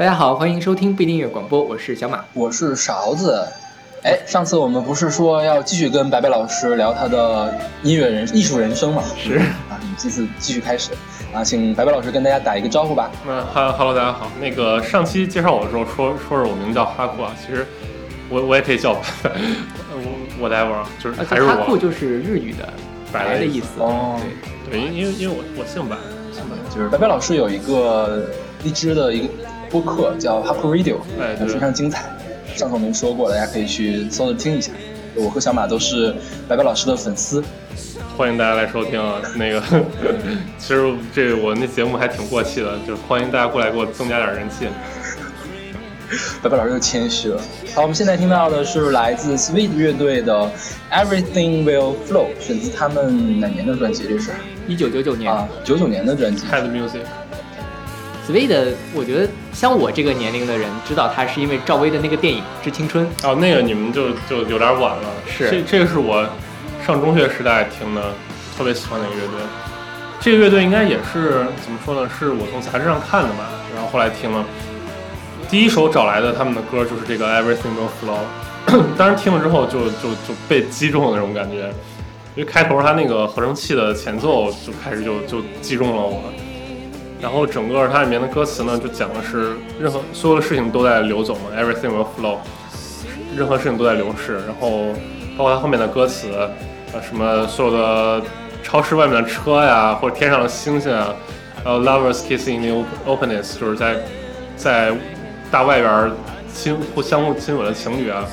大家好，欢迎收听不一定音乐广播，我是小马。我是勺子。哎，上次我们不是说要继续跟白白老师聊他的音乐人、艺术人生嘛？是啊，我们这次继续开始啊，请白白老师跟大家打一个招呼吧。那哈哈喽，大家好。那个上期介绍我的时候说说是我名叫哈库啊，其实我我也可以叫白 我，我 whatever，就是还是哈库就是日语的白白的意思。哦对，对，因因为因为我我姓白，姓白。就是白白老师有一个荔枝的一个播客叫 h a p Radio，哎对非常精彩。上次我们说过，大家可以去搜着听一下。我和小马都是白白老师的粉丝。欢迎大家来收听啊。那个，其实这我那节目还挺过气的，就是欢迎大家过来给我增加点人气。白白老师又谦虚了。好，我们现在听到的是来自 Sweet 乐队的 Everything Will Flow，选自他们哪年的专辑？这是一九九九年啊，九九年的专辑。Head Music，，Swede，我觉得像我这个年龄的人知道他是因为赵薇的那个电影《致青春》。哦，那个你们就就有点晚了。是这这个是我上中学时代听的，特别喜欢的一个乐队。这个乐队应该也是怎么说呢？是我从杂志上看的吧，然后后来听了。第一首找来的他们的歌就是这个 Everything Will Flow，当时听了之后就就就被击中了那种感觉，因为开头他那个合成器的前奏就开始就就击中了我，然后整个它里面的歌词呢就讲的是任何所有的事情都在流走嘛，Everything will flow，任何事情都在流逝，然后包括它后面的歌词，呃什么所有的超市外面的车呀，或者天上的星星啊，呃 lovers kissing in the openness，就是在在大外边亲互相互亲吻的情侣啊，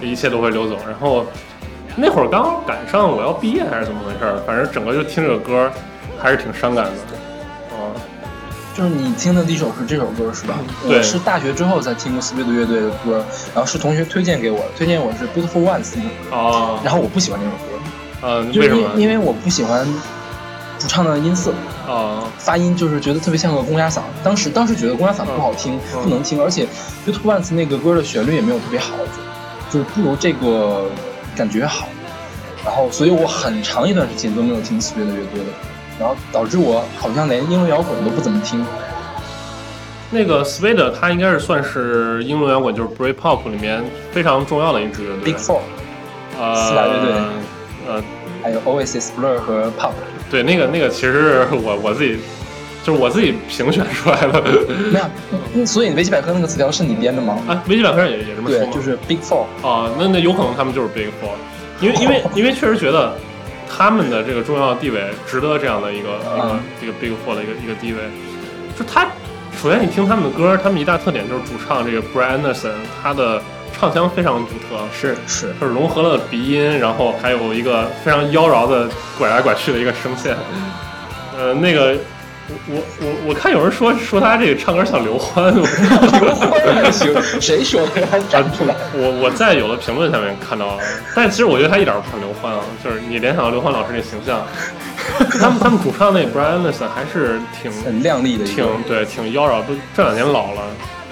一切都会流走。然后那会儿刚好赶上我要毕业还是怎么回事儿，反正整个就听这个歌，还是挺伤感的。嗯，就是你听的第一首是这首歌是吧？对我是大学之后才听过 Sweet 乐队的歌，然后是同学推荐给我的，推荐我是 Beautiful Ones 那首歌，哦，然后我不喜欢这首歌，呃，就是因为什么？因为我不喜欢主唱的音色。哦，发音就是觉得特别像个公鸭嗓，当时当时觉得公鸭嗓不好听，嗯不能听，而且 YouTube Once 那个歌的旋律也没有特别好，就就是不如这个感觉好。然后，所以我很长一段时间都没有听 Sweet 乐队的歌，然后导致我好像连英伦摇滚都不怎么听。那个 Swede 它应该是算是英伦摇滚，就是 Britpop 里面非常重要的一支乐队。Big Four，呃，四大乐队呃，还有 Oasis、Blur 和 Pop，对，那个那个其实是我我自己，就是我自己评选出来的。没有，嗯所以维基百科那个词条是你编的吗？啊，维基百科上也也这么说，对就是 Big Four。啊，那那有可能他们就是 Big Four，因为因为因为确实觉得他们的这个重要地位值得这样的一个一个嗯这个 Big Four 的一个一个地位。就他，首先你听他们的歌，他们一大特点就是主唱这个 Brian Anderson，他的唱腔非常独特，是是，就是融合了鼻音，然后还有一个非常妖娆的拐来拐去的一个声线。呃，那个我我我我看有人说说他这个唱歌像刘欢，我 行，谁说的？还站出来？我我在有的评论下面看到了，但其实我觉得他一点儿不像刘欢啊，就是你联想到刘欢老师那形象，他们他们主唱那 Brian Anderson 还是挺很靓丽的挺，对挺妖娆，都这两年老了，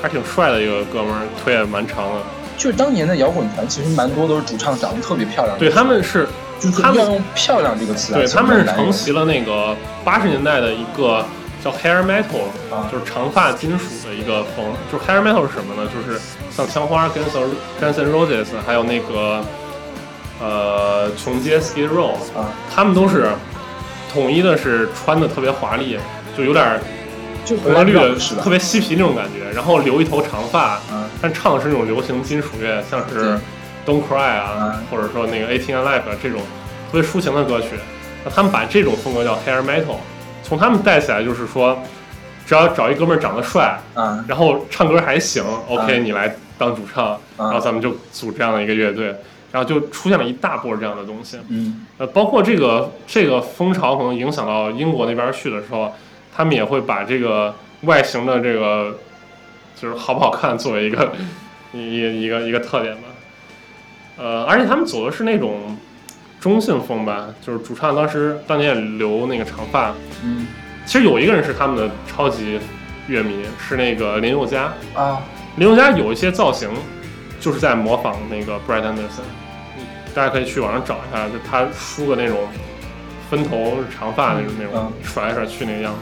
还挺帅的一个哥们儿，腿也蛮长的。就是当年的摇滚团，其实蛮多都是主唱长得特别漂亮的。对他们是就是他们用漂亮这个词来对他们是承袭了那个八十年代的一个叫 hair metal，、啊就是长发金属的一个风。就是 hair metal 是什么呢？就是像枪花、Guns Guns N' Roses，还有那个呃琼街 Skid Row，啊，他们都是统一的是穿的特别华丽，就有点就红蓝绿的特？别嬉皮那种感觉，然后留一头长发，啊，但唱的是那种流行金属乐，像是对 Don't Cry 啊，嗯或者说那个 Eighteen Alive 啊这种特别抒情的歌曲，那他们把这种风格叫 Hair Metal，从他们带起来就是说，只要找一哥们儿长得帅，啊，然后唱歌还行，OK，嗯你来当主唱，然后咱们就组这样的一个乐队，然后就出现了一大波这样的东西。嗯，呃，包括这个这个风潮可能影响到英国那边去的时候，他们也会把这个外形的这个就是好不好看作为一个 一一一个一个特点吧。呃，而且他们走的是那种中性风吧，就是主唱当时当年也留那个长发。嗯，其实有一个人是他们的超级乐迷，是那个林宥嘉。啊，林宥嘉有一些造型就是在模仿那个 Brad Anderson，大家可以去网上找一下，就他梳个那种分头长发那种那种嗯甩来甩去那个样子。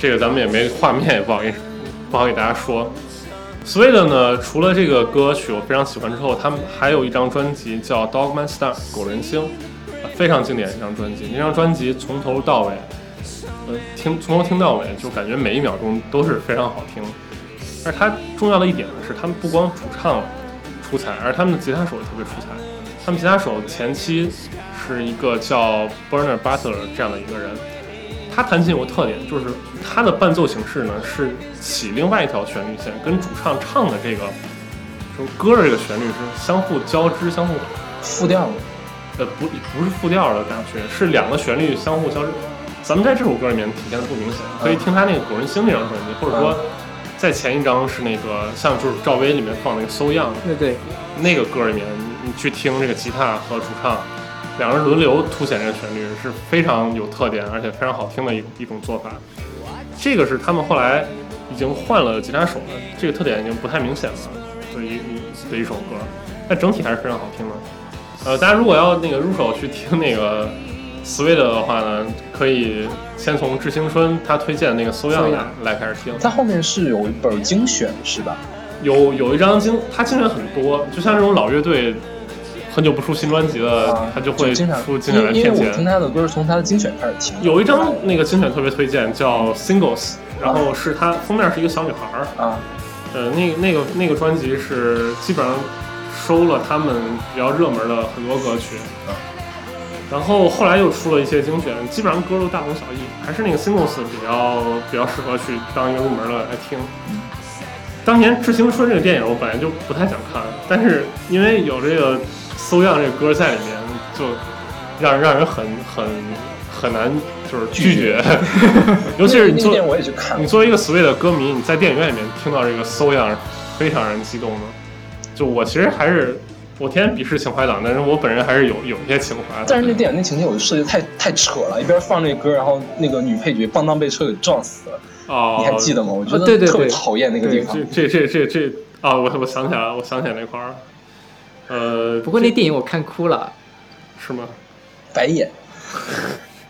这个咱们也没画面，也不好意思。不好给大家说。S w e d e n 呢，除了这个歌曲我非常喜欢之后，他们还有一张专辑叫《Dogman Star》狗人星，非常经典一张专辑。那张专辑从头到尾，呃，听从头听到尾，就感觉每一秒钟都是非常好听。而它重要的一点呢是，他们不光主唱出彩，而他们的吉他手也特别出彩。他们吉他手前期是一个叫 Burner Butler 这样的一个人。他弹琴有个特点，就是他的伴奏形式呢是起另外一条旋律线，跟主唱唱的这个就是歌的这个旋律是相互交织、相互复调的。呃，不，不是复调的感觉，是两个旋律相互交织。咱们在这首歌里面体现的不明显，可以听他那个《古人星》那张专辑，或者说在前一张是那个像就是赵薇里面放那个《So Young》，对对，那个歌里面你去听这个吉他和主唱。两人轮流凸显这个旋律是非常有特点，而且非常好听的一一种做法。这个是他们后来已经换了吉他手了，这个特点已经不太明显了的一的一首歌，但整体还是非常好听的。呃，大家如果要那个入手去听那个 Sweet 的话呢，可以先从致青春他推荐的那个 So Young 来开始听。它后面是有一本精选是吧？有有一张精，它精选很多，就像这种老乐队。很久不出新专辑了，他就会出精选来骗钱。我听他的歌是从他的精选开始听。有一张那个精选特别推荐，叫 Singles，然后是他封面是一个小女孩儿啊。呃，那那个那个专辑是基本上收了他们比较热门的很多歌曲。然后后来又出了一些精选，基本上歌都大同小异，还是那个 Singles 比较比较适合去当一个入门的来听。当年《致青春》这个电影我本来就不太想看，但是因为有这个。搜样这个歌在里面，就让让人很很很难就是拒绝，尤其是你作你作为一个 Sweet 的歌迷，你在电影院里面听到这个搜样，非常让人激动的。就我其实还是我天天鄙视情怀党，但是我本人还是有有一些情怀。但是那电影那情节我就设计太太扯了，一边放那歌，然后那个女配角咣当被车给撞死了。哦，你还记得吗？我觉得特别讨厌那个地方。这这这这啊，我我想起来了，我想起来那块儿。呃，不过那电影我看哭了，是吗？白眼。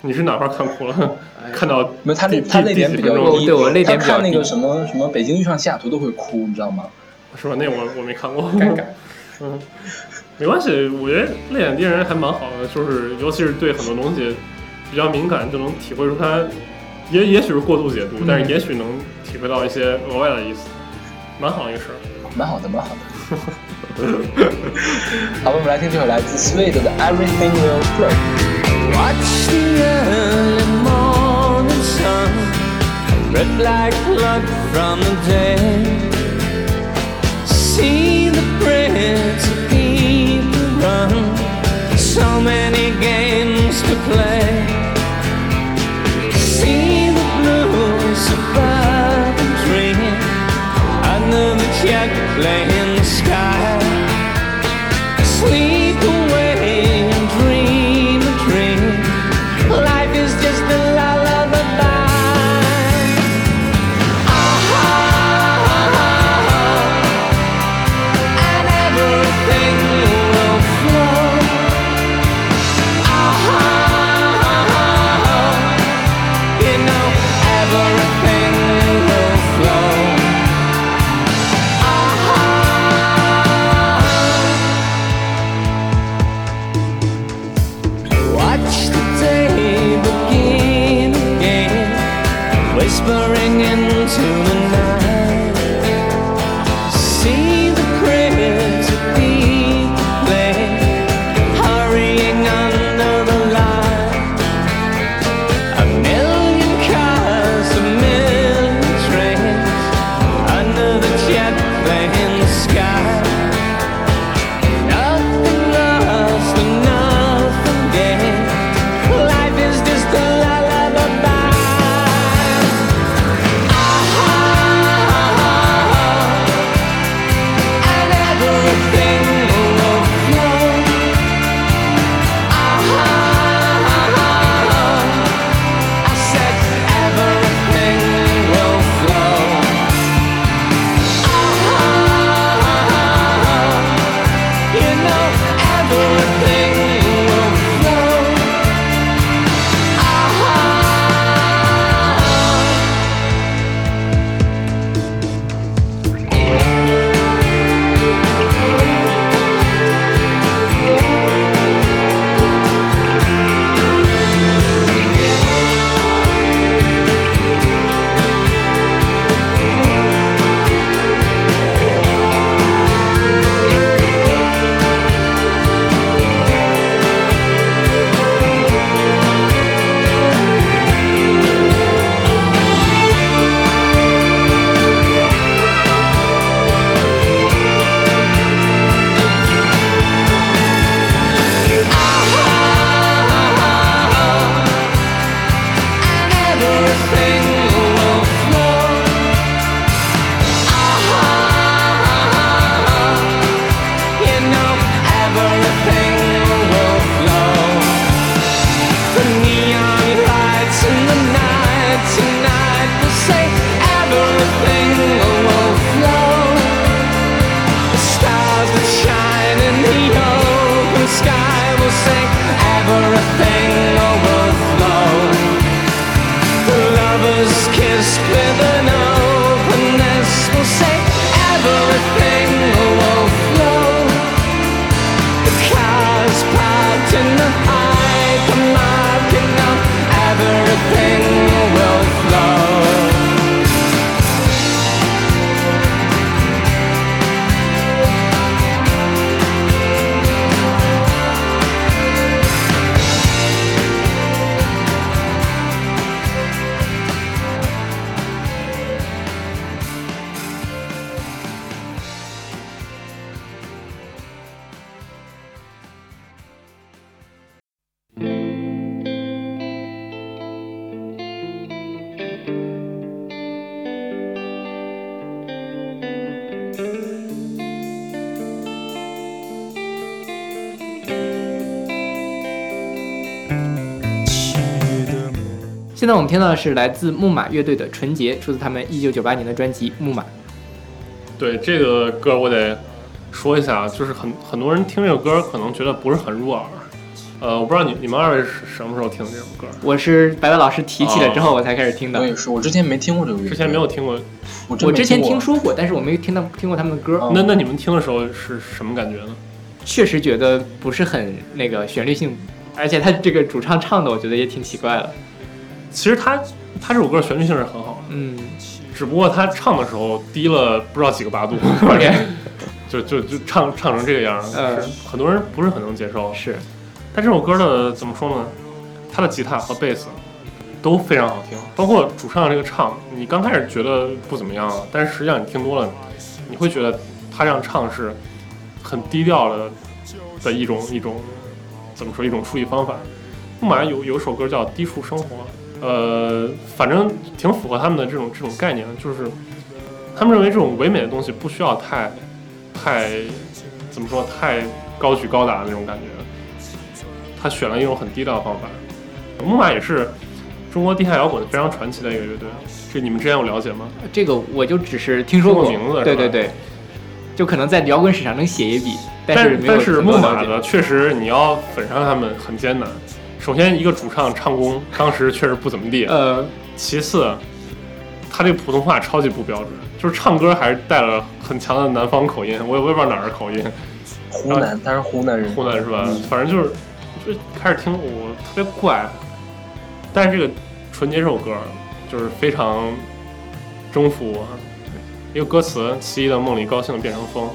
你是哪块看哭了？看到没有他那他那点比较对我那点看那个什么什么北京遇上西雅图都会哭，你知道吗？是吧？那我我没看过。尴尬。嗯，没关系，我觉得泪眼敌人还蛮好的，就是尤其是对很多东西比较敏感，就能体会出他也也许是过度解读，但是也许能体会到一些额外的意思，蛮好一个事儿。蛮好的，蛮好的。好，我们来听这首来自 Sweet 的 Everything Will Flow。Watch the early morning sun, red like blood from the dead. See the prince of people run, so many games to play. See the blues above the dream under the jet playing. 现在我们听到的是来自木马乐队的《纯洁》，出自他们一九九八年的专辑《木马》。对这个歌我得说一下，啊，就是很很多人听这个歌可能觉得不是很入耳。呃，我不知道你你们二位是什么时候听的这首歌？我是白白老师提起了之后我才开始听的。我也是，我之前没听过这个乐队，之前没有听过。我之前听说过，但是我没有听到听过他们的歌。哦那那你们听的时候是什么感觉呢？确实觉得不是很那个旋律性，而且他这个主唱唱的，我觉得也挺奇怪的。其实他他这首歌旋律性是很好的，嗯只不过他唱的时候低了不知道几个八度 就就就唱唱成这个样儿，呃是很多人不是很能接受。是，但这首歌的怎么说呢？他的吉他和贝斯都非常好听，包括主唱这个唱，你刚开始觉得不怎么样，但是实际上你听多了，你会觉得他这样唱是很低调的的一种一种怎么说一种处理方法。木马有有首歌叫《低处生活》，呃，反正挺符合他们的这种这种概念，就是他们认为这种唯美的东西不需要太太怎么说太高举高打的那种感觉。他选了一种很低调的方法。木马也是中国地下摇滚非常传奇的一个乐队，这你们之前有了解吗？这个我就只是听说过名字对对对，就可能在摇滚史上能写一笔，但是但是木马的确实你要粉上他们很艰难。首先，一个主唱唱功当时确实不怎么地，呃，其次，他这普通话超级不标准，就是唱歌还是带了很强的南方口音，我也我也不知道哪儿的口音，湖南，他是湖南人，湖南是吧？嗯反正就是就开始听我特别怪，但是这个《纯洁》这首歌就是非常征服我。一个歌词：奇异的梦里，高兴的变成风。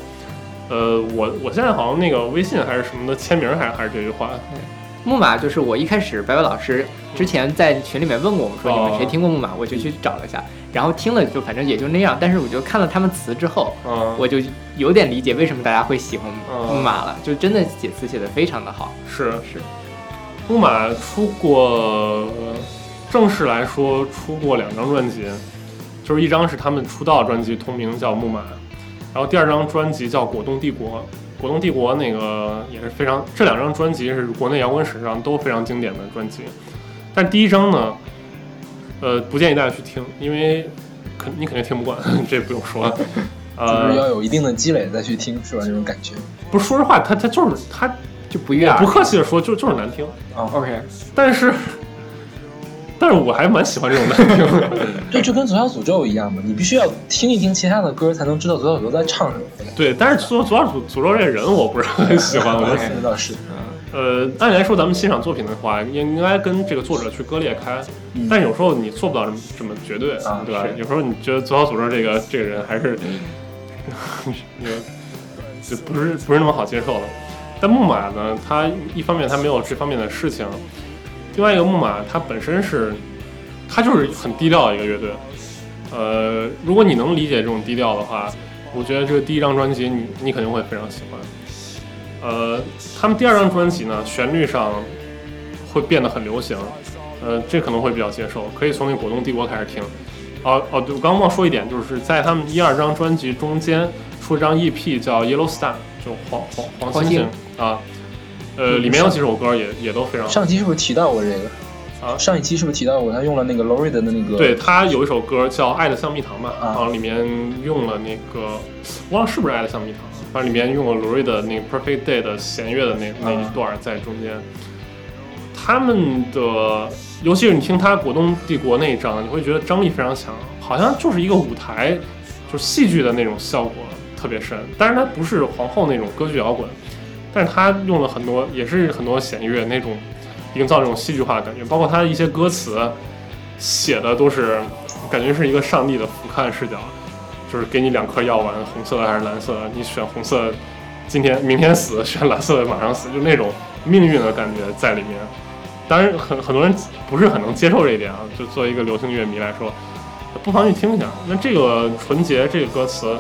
呃，我我现在好像那个微信还是什么的签名还是还是这句话，木马就是我一开始白白老师之前在群里面问过我们说哦你们谁听过木马，我就去找了一下，然后听了就反正也就那样，但是我就看了他们词之后，嗯，我就有点理解为什么大家会喜欢嗯木马了，就真的写词写的非常的好，是。是。木马出过，呃正式来说出过两张专辑，就是一张是他们出道专辑，同名叫《木马》，然后第二张专辑叫《果冻帝国》。果冻帝国那个也是非常，这两张专辑是国内摇滚史上都非常经典的专辑。但第一张呢，呃，不建议大家去听，因为肯你肯定听不惯，这不用说。就是呃，要有一定的积累再去听，是吧？这种感觉。不是说实话，他他就是他，就不悦耳我不。客气的说，就就是难听。啊，OK，但是，但是我还蛮喜欢这种难听的。对，就跟左小诅咒一样嘛，你必须要听一听其他的歌，才能知道左小诅咒在唱什么。对，但是左左小诅诅咒这个人我不是很喜欢，我觉得。那倒是，呃，按理来说，咱们欣赏作品的话，应应该跟这个作者去割裂开。嗯但有时候你做不到这么这么绝对，啊对吧？有时候你觉得左小诅咒这个这个人还是，那个就不是不是那么好接受了。但木马呢，他一方面他没有这方面的事情，另外一个木马它本身是，它就是很低调的一个乐队。呃，如果你能理解这种低调的话，我觉得这个第一张专辑你你肯定会非常喜欢。呃，他们第二张专辑呢，旋律上会变得很流行，呃，这可能会比较接受，可以从那个果冻帝国开始听。哦哦，对，我刚刚忘说一点，就是在他们一二张专辑中间出一张 EP 叫 Yellow Star，就黄黄黄星星啊，呃，里面有几首歌也也都非常好。上期是不是提到过这个？啊上一期是不是提到过他用了那个 Lori 的那个？对他有一首歌叫《爱的像蜜糖》吧，啊然后里面用了那个忘了是不是《爱的像蜜糖》，反正里面用了罗瑞的那个《Perfect Day》的弦乐的那那一段在中间。他们的，尤其是你听他《果冻帝国》那一张，你会觉得张力非常强，好像就是一个舞台，就是戏剧的那种效果特别深。但是它不是皇后那种歌剧摇滚，但是他用了很多，也是很多弦乐那种，营造这种戏剧化的感觉，包括他的一些歌词写的都是，感觉是一个上帝的俯瞰视角，就是给你两颗药丸，红色的还是蓝色的，你选红色，今天明天死，选蓝色的马上死，就那种命运的感觉在里面。当然很很多人不是很能接受这一点啊，就作为一个流行乐迷来说，不妨去听一下。那这个纯洁这个歌词，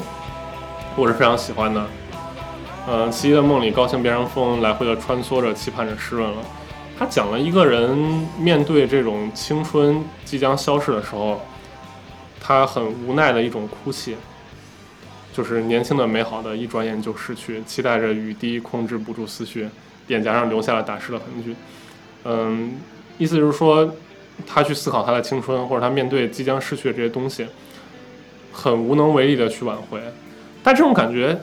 我是非常喜欢的。呃，奇异的梦里，高兴变成风来回的穿梭着，期盼着湿润了。他讲了一个人面对这种青春即将消逝的时候，他很无奈的一种哭泣，就是年轻的、美好的，一转眼就逝去，期待着雨滴，控制不住思绪，脸颊上留下了打湿的痕迹。嗯，意思就是说，他去思考他的青春，或者他面对即将逝去的这些东西，很无能为力的去挽回。但这种感觉，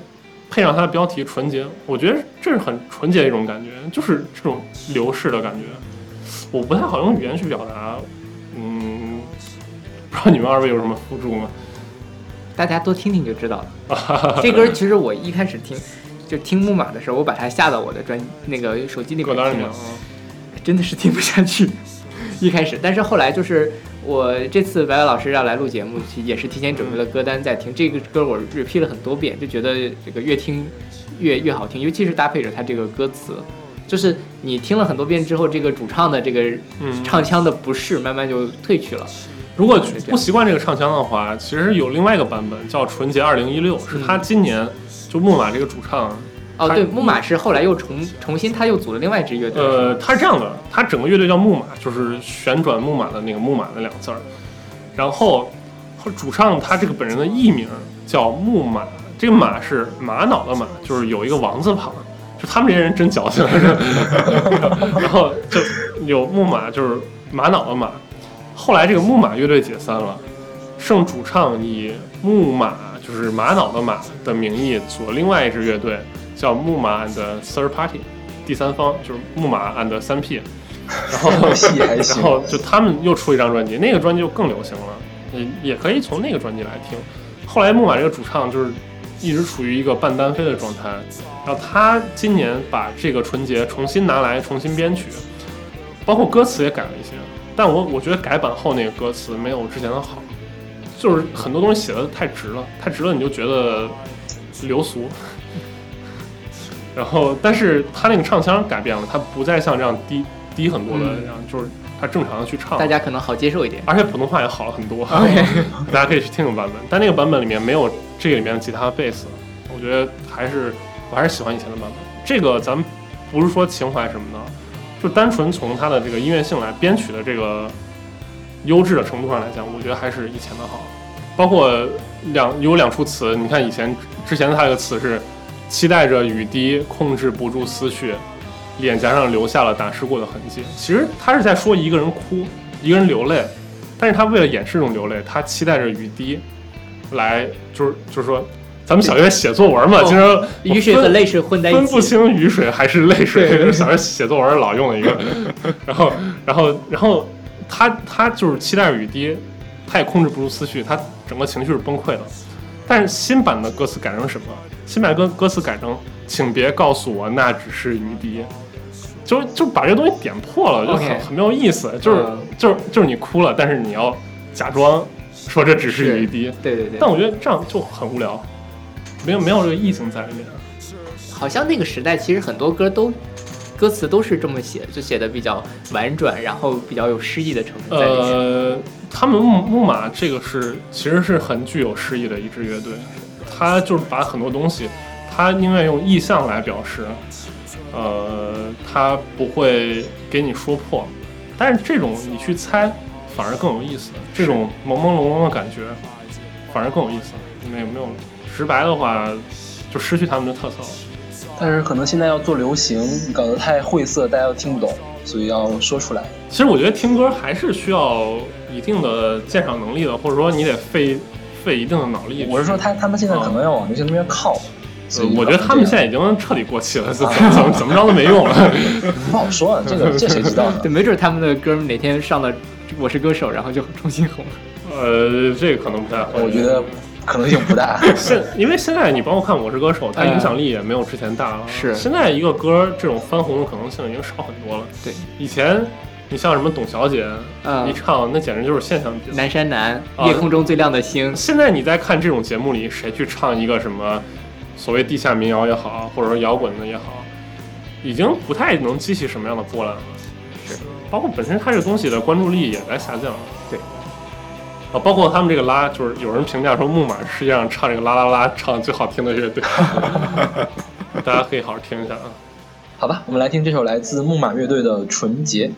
配上它的标题“纯洁”，我觉得这是很纯洁的一种感觉，就是这种流逝的感觉。我不太好用语言去表达，嗯，不知道你们二位有什么辅助吗？大家多听听就知道了。这歌其实我一开始听，就听木马的时候，我把它下到我的专那个手机里歌单里面 真的是听不下去。一开始，但是后来就是我这次白白老师要来录节目，也是提前准备了歌单在听。这个歌我 repeat 了很多遍，就觉得这个越听越越好听，尤其是搭配着它这个歌词，就是你听了很多遍之后，这个主唱的这个嗯，唱腔的不适慢慢就褪去了。如果不习惯这个唱腔的话，其实有另外一个版本叫《纯洁二零一六》，是他今年就木马这个主唱，哦，对，木马是后来又重重新他又组了另外一支乐队。呃，他是这样的，他整个乐队叫木马，就是旋转木马的那个木马的两个字儿。然后主唱他这个本人的艺名叫木马，这个马是玛瑙的马，就是有一个王字旁。就他们这些人真矫情，然后就有木马，就是玛瑙的马。后来这个木马乐队解散了，剩主唱以木马就是玛瑙的马的名义组了另外一支乐队，叫木马 and Third Party，第三方就是木马 and 三 P，然后然后就他们又出一张专辑，那个专辑就更流行了，也也可以从那个专辑来听。后来木马这个主唱就是一直处于一个半单飞的状态，然后他今年把这个纯洁重新拿来重新编曲，包括歌词也改了一些，但我我觉得改版后那个歌词没有之前的好，就是很多东西写的太直了，太直了你就觉得流俗。然后，但是他那个唱腔改变了，他不再像这样低低很多的嗯这样，就是他正常的去唱大，家可能好接受一点。而且普通话也好了很多。大家可以去听个版本，但那个版本里面没有这个里面的吉他、贝斯，我觉得还是我还是喜欢以前的版本。这个咱们不是说情怀什么的，就单纯从它的这个音乐性来编曲的这个优质的程度上来讲，我觉得还是以前的好。包括两有两处词，你看以前之前它这个词是期待着雨滴，控制不住思绪，脸颊上留下了打湿过的痕迹。其实他是在说一个人哭，一个人流泪，但是他为了掩饰这种流泪，他期待着雨滴来，就是就是说，咱们小学写作文嘛，哦经常雨水和泪水混在一起分不。清雨水还是泪水，对这是小学写作文老用的一个。然后，然后，然后他他就是期待雨滴，他也控制不住思绪，他整个情绪是崩溃的。但是新版的歌词改成什么？新版歌歌词改成“请别告诉我那只是雨滴”，就就把这个东西点破了，就很很没有意思。就是嗯就是就是你哭了，但是你要假装说这只是是雨滴。对对对但，我觉得这样就很无聊，没有没有这个意境在里面。好像那个时代其实很多歌都歌词都是这么写，就写的比较婉转，然后比较有诗意的成分在里面。呃，他们木木马这个是其实是很具有诗意的一支乐队，他就是把很多东西，他宁愿用意象来表示，呃，他不会给你说破，但是这种你去猜反而更有意思，这种朦朦胧胧的感觉反而更有意思，没有没有直白的话就失去他们的特色了。但是可能现在要做流行，搞得太晦涩，大家都听不懂，所以要说出来。其实我觉得听歌还是需要一定的鉴赏能力的，或者说你得费费一定的脑力。我是说他他们现在可能要往流行那边靠，呃我觉得他们现在已经彻底过气了，怎么怎么怎么着都没用了。不好说啊，这个这谁知道呢？对，没准他们的歌哪天上了《我是歌手》，然后就重新红了。呃，这个可能不太会。我觉得可能性不大。现因为现在你包括看《我是歌手》，它影响力也没有之前大了。是现在一个歌这种翻红的可能性已经少很多了。对，以前你像什么董小姐，嗯一唱那简直就是现象级。南山南，啊夜空中最亮的星，现在你在看这种节目里，谁去唱一个什么所谓地下民谣也好，或者说摇滚的也好，已经不太能激起什么样的波澜了。是，包括本身它这个东西的关注力也在下降。对。啊，包括他们这个拉，就是有人评价说木马是世界上唱这个啦啦啦唱得最好听的乐队，大家可以好好听一下啊。好吧，我们来听这首来自木马乐队的《纯洁》。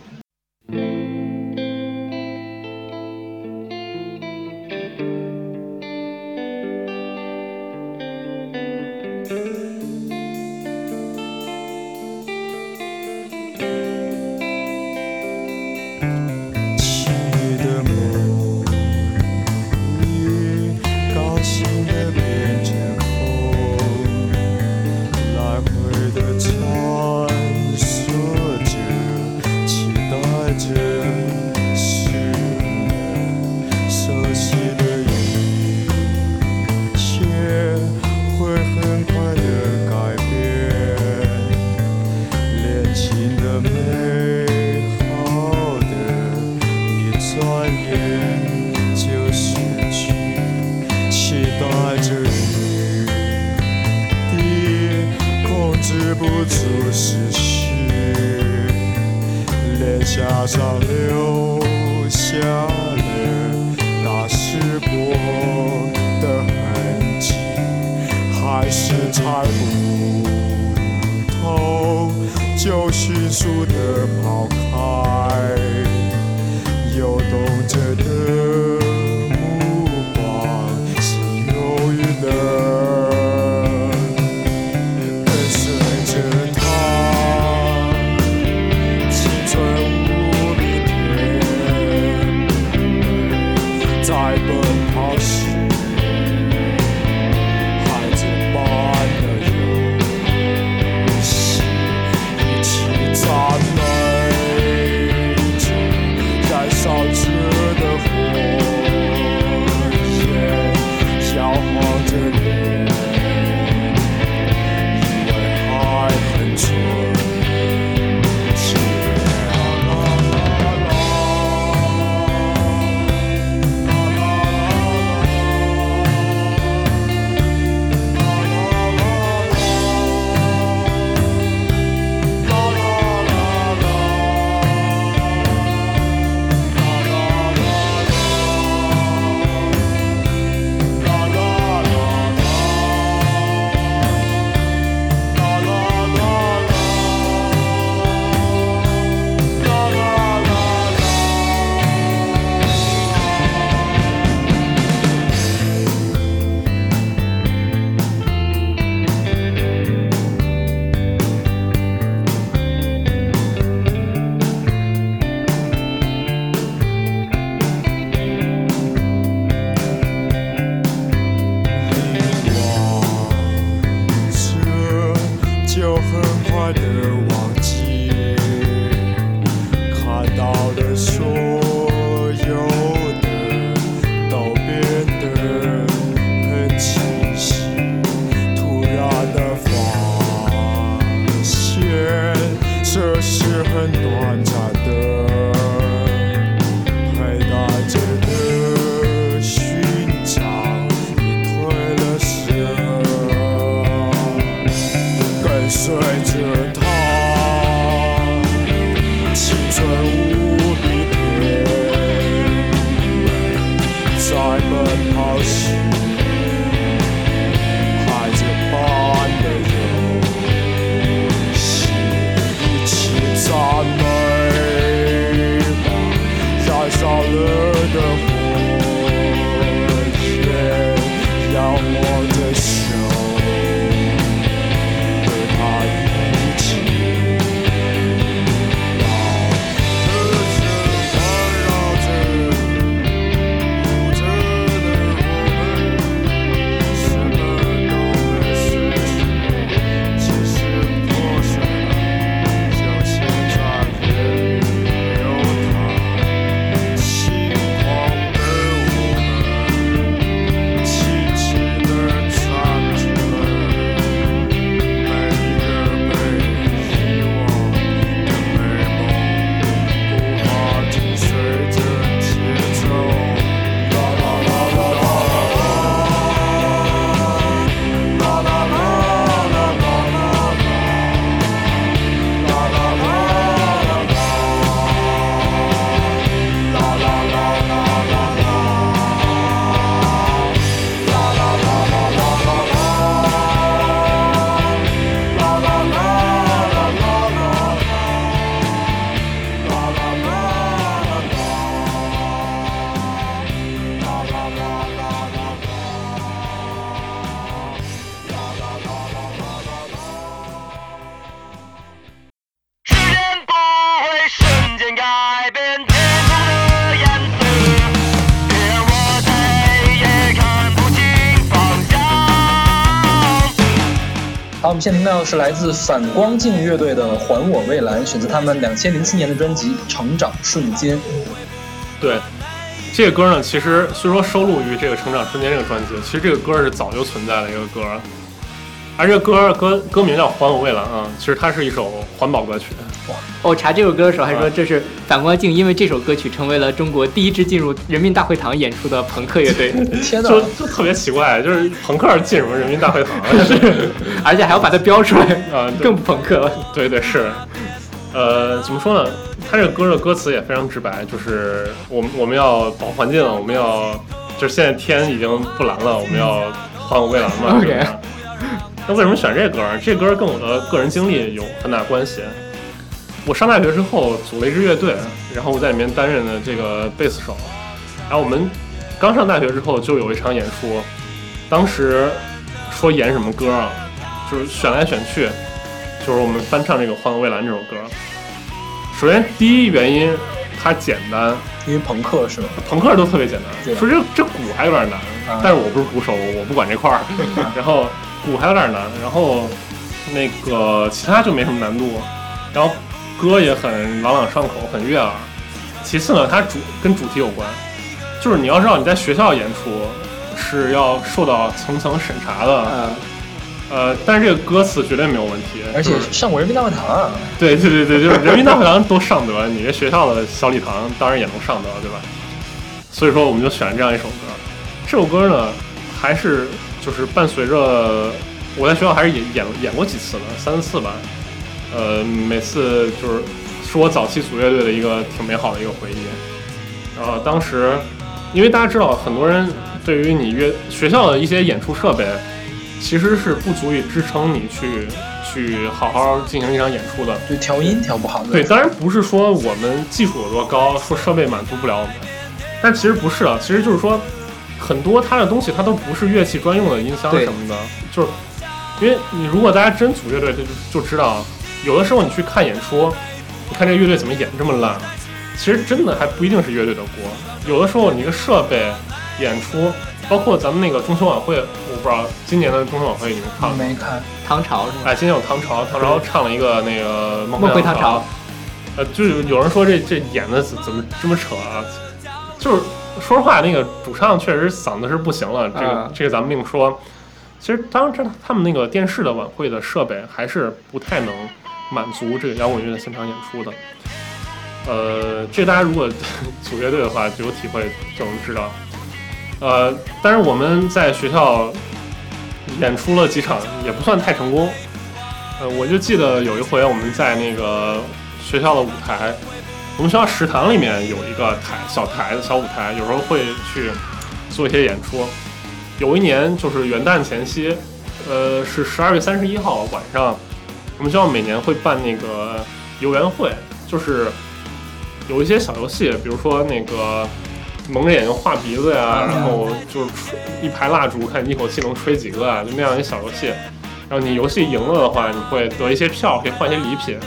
们现在听到的是来自反光镜乐队的《还我蔚蓝》，选择他们两千零七年的专辑《成长瞬间》。对，这个歌呢，其实虽说收录于这个《成长瞬间》这个专辑，其实这个歌是早就存在的一个歌，而这个歌歌歌名叫《还我蔚蓝》啊，其实它是一首环保歌曲。我查这首歌的时候还说啊这是反光镜，因为这首歌曲成为了中国第一支进入人民大会堂演出的朋克乐队，天 哪就！就特别奇怪，就是朋克进入人民大会堂，是 而且还要把它标出来，啊，对更不朋克了。对对是，呃，怎么说呢？他这个歌的歌词也非常直白，就是我们我们要保护环境，我们要就是现在天已经不蓝了，我们要还我蔚蓝嘛。OK 那为什么选这歌？这歌跟我的个人经历有很大关系。我上大学之后组了一支乐队，然后我在里面担任的这个贝斯手。然后我们刚上大学之后就有一场演出，当时说演什么歌啊，就是选来选去，就是我们翻唱这个《换个蔚蓝》这首歌。首先，第一原因它简单，因为朋克是吗？朋克都特别简单。说这这鼓还有点难，啊但是我不是鼓手，我不管这块儿。然后鼓还有点难，然后那个其他就没什么难度，然后歌也很朗朗上口，很悦耳。其次呢，它主跟主题有关，就是你要知道你在学校演出是要受到层层审查的，嗯，呃，但是这个歌词绝对没有问题，而且上过人民大会堂啊！对对对对，就是人民大会堂都上得，你这学校的小礼堂当然也能上得，对吧？所以说我们就选了这样一首歌。这首歌呢，还是就是伴随着我在学校还是演演演过几次了，三四次吧。呃，每次就是是我早期组乐队的一个挺美好的一个回忆。然后当时，因为大家知道，很多人对于你乐学校的一些演出设备，其实是不足以支撑你去去好好进行一场演出的。就调音调不好的。对，当然不是说我们技术有多高，说设备满足不了我们，但其实不是啊，其实就是说很多它的东西它都不是乐器专用的音箱什么的，就是因为你如果大家真组乐队就就知道，有的时候你去看演出，你看这个乐队怎么演这么烂，其实真的还不一定是乐队的锅，有的时候你这个设备演出。包括咱们那个中秋晚会，我不知道今年的中秋晚会你们看了？没看，唐朝是吗？哎，今年有唐朝，唐朝唱了一个那个《梦梦回唐唐朝，呃，就是有人说这这演的怎怎么这么扯啊？就是说实话，那个主唱确实嗓子是不行了，这个、啊这个咱们另说。其实当时他们那个电视的晚会的设备还是不太能满足这个摇滚乐的现场演出的。呃，这个大家如果组乐队的话就有体会，就能知道。呃，但是我们在学校演出了几场，也不算太成功。呃，我就记得有一回我们在那个学校的舞台，我们学校食堂里面有一个台小台子小舞台，有时候会去做一些演出。有一年就是元旦前夕，呃，是十二月三十一号晚上，我们学校每年会办那个游园会，就是有一些小游戏，比如说那个蒙着眼睛画鼻子呀，然后就是吹一排蜡烛，看你一口气能吹几个啊，就那样一个小游戏。然后你游戏赢了的话，你会得一些票，可以换一些礼品，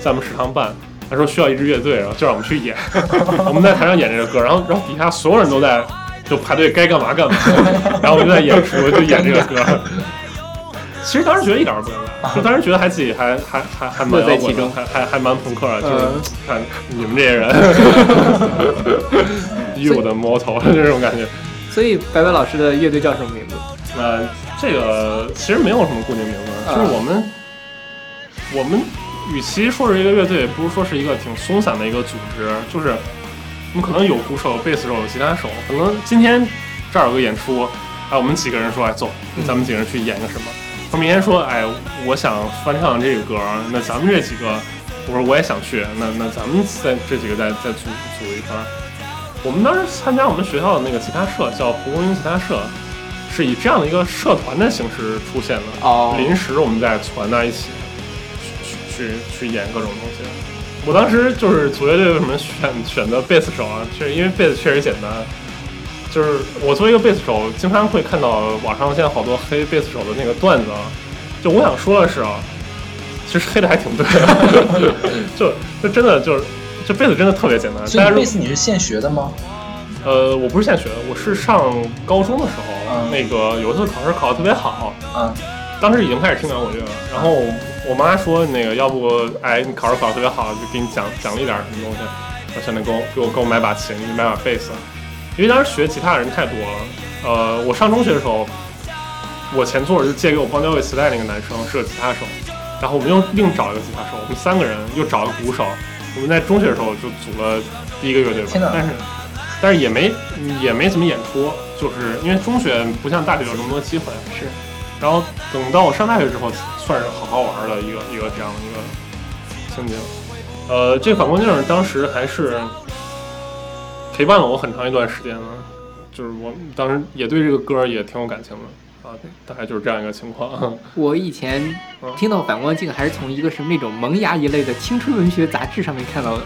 在我们食堂办。他说需要一支乐队，然后就让我们去演。我们在台上演这个歌，然后然后底下所有人都在就排队该干嘛干嘛，然后我们就在演出，就演这个歌。其实当时觉得一点儿都不尴尬，就当时觉得还自己还还还还蛮乐在其中还还还蛮朋克的，就是嗯看你们这些人，以我的魔头这种感觉。所以白白老师的乐队叫什么名字？呃，这个其实没有什么固定名字，就是我们、我们与其说是一个乐队，不如说是一个挺松散的一个组织。就是我们可能有鼓手、有贝斯手、有吉他手，可能今天这儿有个演出，哎，我们几个人说，哎，走，咱们几个人去演个什么。他明天说，哎，我想翻唱这个歌，那咱们这几个，我说我也想去，那那咱们在这几个再再组组一块儿。我们当时参加我们学校的那个吉他社，叫蒲公英吉他社，是以这样的一个社团的形式出现的。哦临时我们在攒在一起，去去去去演各种东西。我当时就是组乐队为什么选选择贝斯手啊？确实因为贝斯确实简单。就是我作为一个贝斯手，经常会看到网上现在好多黑贝斯手的那个段子啊。就我想说的是啊，其实黑的还挺对的，就就真的就是这贝斯真的特别简单。大家如所以贝斯你是现学的吗？呃，我不是现学的，我是上高中的时候，嗯那个有一次考试考得特别好，啊，当时已经开始听摇滚乐了。然后我妈说那个要不哎你考试考得特别好，就给你奖奖励点什么东西。我现在给我给我给我买把琴，买把贝斯，因为当时学吉他的人太多了。呃，我上中学的时候，我前座就借给我邦交会磁带那个男生是个吉他手，然后我们又另找一个吉他手，我们三个人又找一个鼓手。我们在中学的时候就组了第一个乐队吧，但是但是也没也没怎么演出，就是因为中学不像大学有这么多机会。是，然后等到我上大学之后，算是好好玩的一个一个这样的一个情景。呃，这个反光镜当时还是陪伴了我很长一段时间了，就是我当时也对这个歌也挺有感情的啊，大概就是这样一个情况。我以前听到反光镜还是从一个什么那种萌芽一类的青春文学杂志上面看到的，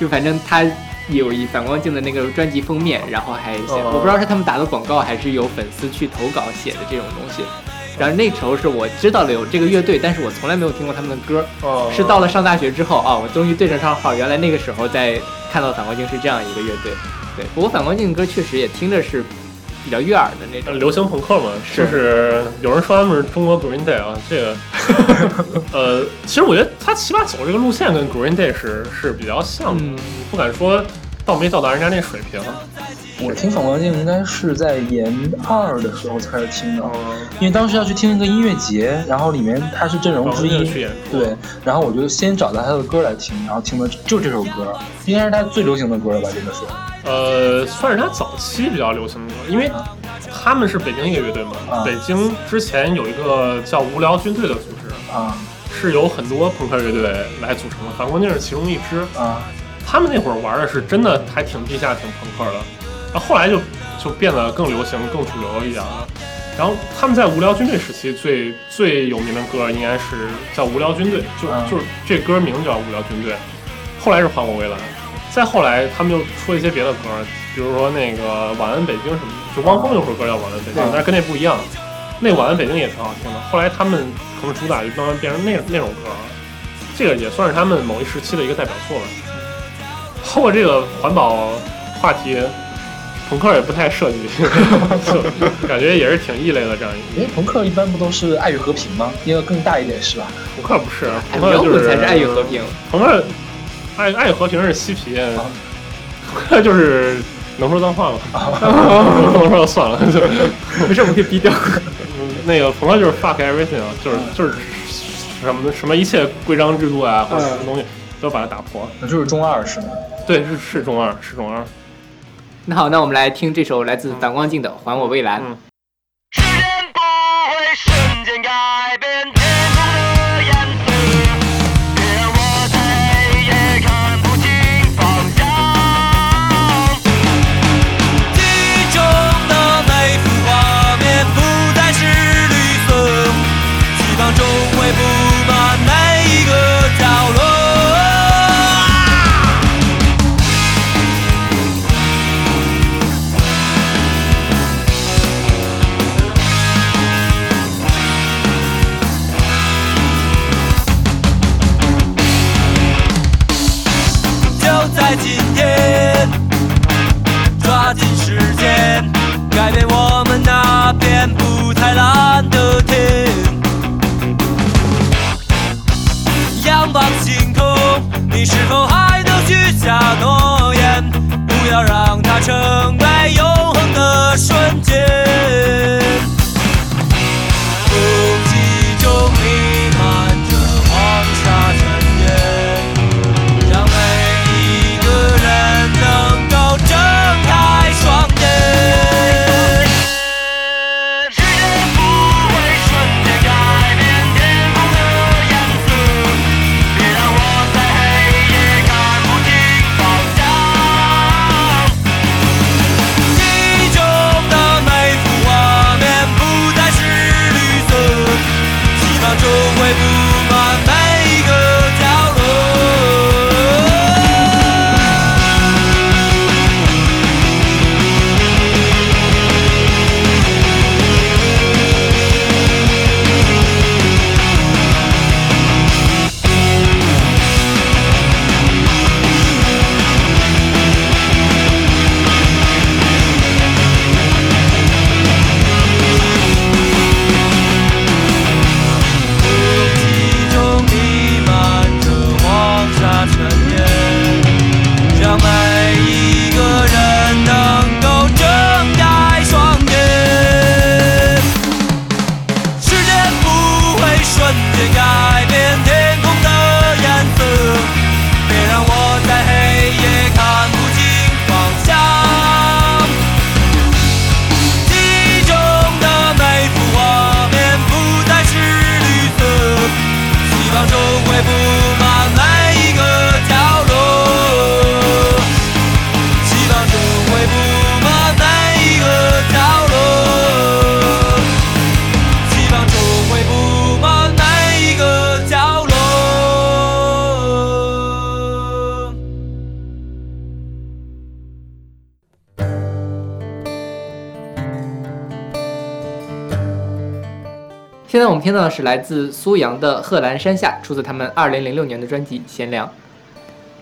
就反正他有一反光镜的那个专辑封面，然后还写，哦我不知道是他们打的广告还是有粉丝去投稿写的这种东西。然后那时候是我知道了有这个乐队，但是我从来没有听过他们的歌。哦是到了上大学之后啊，我终于对上上号，原来那个时候在看到反光镜是这样一个乐队。对，不过反光镜的歌确实也听着是比较悦耳的那种。流行朋克嘛，就是有人说他们是中国 Green Day 啊，这个，呃，其实我觉得他起码走这个路线跟 Green Day 是是比较像的，嗯不敢说到没到达人家那水平。我听反光镜应该是在研二的时候才开始听的，嗯，因为当时要去听一个音乐节，然后里面他是阵容之一，对，然后我就先找到他的歌来听，然后听的就这首歌，应该是他最流行的歌了吧？这个是呃，算是他早期比较流行的歌，因为他们是北京一个乐队嘛，啊北京之前有一个叫无聊军队的组织，啊是由很多朋克乐队来组成的，反光镜是其中一支。啊他们那会儿玩的是真的还挺地下、挺朋克的，然后后来就就变得更流行、更主流一点了。然后他们在无聊军队时期最最有名的歌应该是叫《无聊军队》，就、嗯就是这歌名叫《无聊军队》，后来是还我未来，再后来他们又出了一些别的歌，比如说那个《晚安北京》什么的，就汪峰有首歌叫《晚安北京》，嗯但是跟那不一样。那《晚安北京》也挺好听的，后来他们可能主打就慢慢变成那那种歌了，这个也算是他们某一时期的一个代表作了。包括这个环保话题，朋克也不太涉及，就 感觉也是挺异类的这样一个。因为朋克一般不都是爱与和平吗？因为更大一点是吧？朋克不是，哎朋克就是爱与和平。朋克爱爱与和平是嬉皮，朋克就是能说脏话吗？不能说就算了，就 没事，我们可以逼掉。嗯那个朋克就是 fuck everything 啊，就是就是什么什么一切规章制度啊，或者什么东西都把它打破。那就是中二是吗？对，是是中二，是中二。那好，那我们来听这首来自反光镜的《还我蔚蓝》。嗯你是否还能许下诺言？不要让它成为永恒的瞬间。空气中弥我们听到的是来自苏阳的《贺兰山下》，出自他们二零零六年的专辑《贤良》。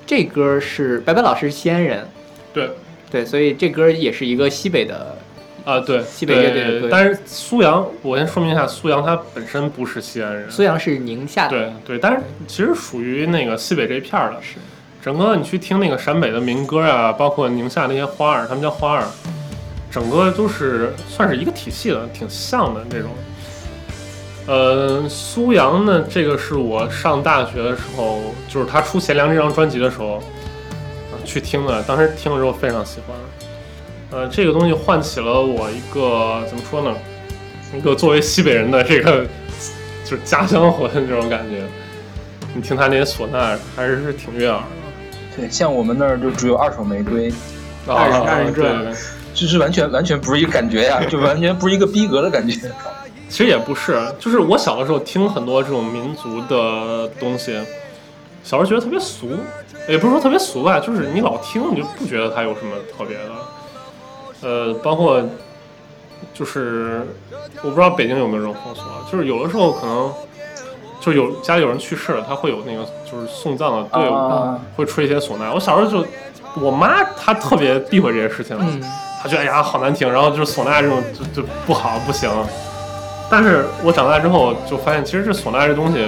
这歌是白白老师是西安人，对，对，所以这歌也是一个西北的，啊，对，西北乐队的歌但是苏阳，我先说明一下，苏阳他本身不是西安人，苏阳是宁夏的，对对，但是其实属于那个西北这一片儿的。是，整个你去听那个陕北的民歌啊，包括宁夏那些花儿，他们叫花儿，整个都是算是一个体系的，挺像的这种。呃，苏阳呢，这个是我上大学的时候，就是他出《贤良》这张专辑的时候，呃去听的。当时听了之后非常喜欢。呃，这个东西唤起了我一个怎么说呢？一个作为西北人的这个就是家乡魂这种感觉。你听他那些唢呐，还是是挺悦耳的。对，像我们那儿就只有二手玫瑰，二人啊二人转对对对就是完全完全不是一个感觉呀，就完全不是一个逼格的感觉。其实也不是，就是我小的时候听很多这种民族的东西，小时候觉得特别俗，也不是说特别俗吧，就是你老听你就不觉得它有什么特别的。呃，包括就是我不知道北京有没有这种风俗啊，就是有的时候可能就有家里有人去世了，他会有那个就是送葬的队伍，啊，会吹一些唢呐。我小时候就我妈她特别避讳这些事情，嗯，他觉得哎呀好难听，然后就是唢呐这种就就不好不行。但是我长大之后就发现，其实这唢呐这东西，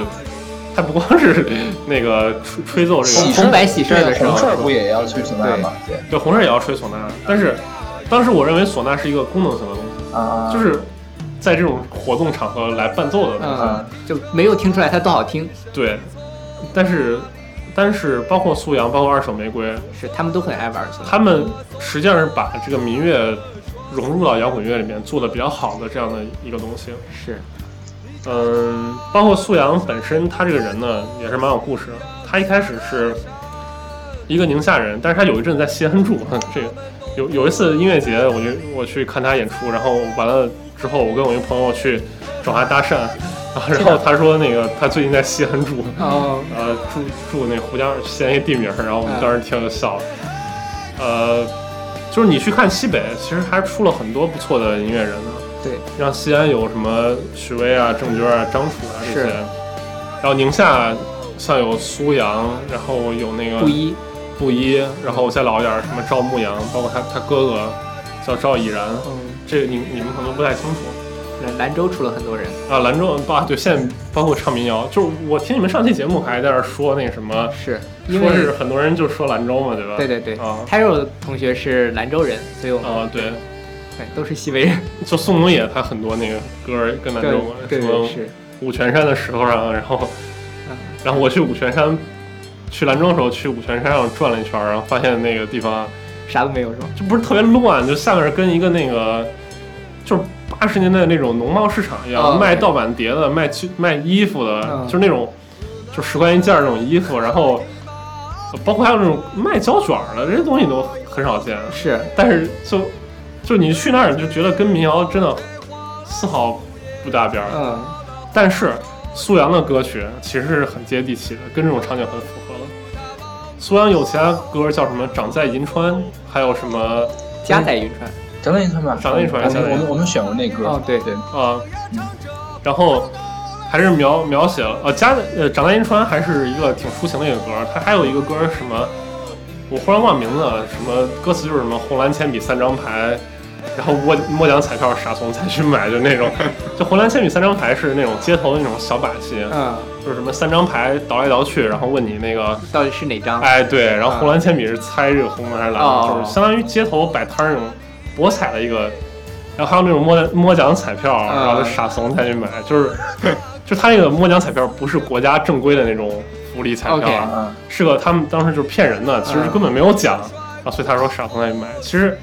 它不光是 那个吹吹奏这个，喜事红白喜事的时候红事不也要吹唢呐吗？对。对。红事也要吹唢呐。但是当时我认为唢呐是一个功能性的东西，啊，就是在这种活动场合来伴奏的东西。嗯，就没有听出来它多好听，对，但是但是包括苏阳，包括二手玫瑰，是他们都很爱玩唢呐，他们实际上是把这个民乐融入到摇滚乐里面做的比较好的这样的一个东西。是，嗯，包括素阳本身，他这个人呢也是蛮有故事的。他一开始是一个宁夏人，但是他有一阵在西安住。这个有有一次音乐节，我就我去看他演出，然后完了之后，我跟我一个朋友去找他搭讪，然后然后他说那个他最近在西安住，哦，呃，住住那胡家西安一地名，然后我们当时听就笑了。呃，就是你去看西北，其实还出了很多不错的音乐人呢。对，像西安有什么许巍啊、郑钧啊、张楚啊这是。些，然后宁夏像有苏阳，然后有那个布衣，布衣，然后再老一点什么赵牧阳，包括他他哥哥叫赵已然，嗯，这个你你们可能不太清楚。兰兰州出了很多人，啊，兰州啊，对，现在包括唱民谣，就是我听你们上期节目还在那儿说那什么，是因说为是很多人就说兰州嘛，对吧？对对对啊泰肉同学是兰州人，所以我们啊，对，对都是西北人，就宋冬野他很多那个歌儿跟兰州有关，对什么五泉山的石头上，然后嗯然后我去五泉山，去兰州的时候去五泉山上转了一圈，然后发现那个地方啥都没有是吧？就不是特别乱，就下面跟一个那个就是八十年代那种农贸市场一样，啊。卖盗版碟的，卖去卖衣服的，嗯就是那种就十块钱一件儿那种衣服，然后包括还有那种卖胶卷儿的这些东西都很少见，是，但是就就你去那儿你就觉得跟民谣真的丝毫不搭边儿，嗯，但是苏阳的歌曲其实是很接地气的，跟这种场景很符合。的。苏阳有其他歌叫什么《长在银川》，还有什么？家在银川，张大一川吧，张大一川我们我们我们选过那歌，哦对。对，啊，然后还是描描写了呃家的呃长在银川还是一个挺抒情的一个歌，它还有一个歌是什么，我忽然忘名字了，什么歌词就是什么红蓝铅笔三张牌。然后摸摸奖彩票傻怂才去买，就那种，就红蓝铅笔三张牌是那种街头的那种小把戏，嗯，就是什么三张牌倒来倒去，然后问你那个到底是哪张？哎，对，然后红蓝铅笔是猜这个红的还是蓝的，哦。就是相当于街头摆摊那种博彩的一个，然后还有那种摸摸奖彩票，嗯然后傻怂才去买，就是就他那个摸奖彩票不是国家正规的那种福利彩票啊，啊，是个他们当时就是骗人的，其实嗯根本没有奖，啊，所以他说傻怂才去买，其实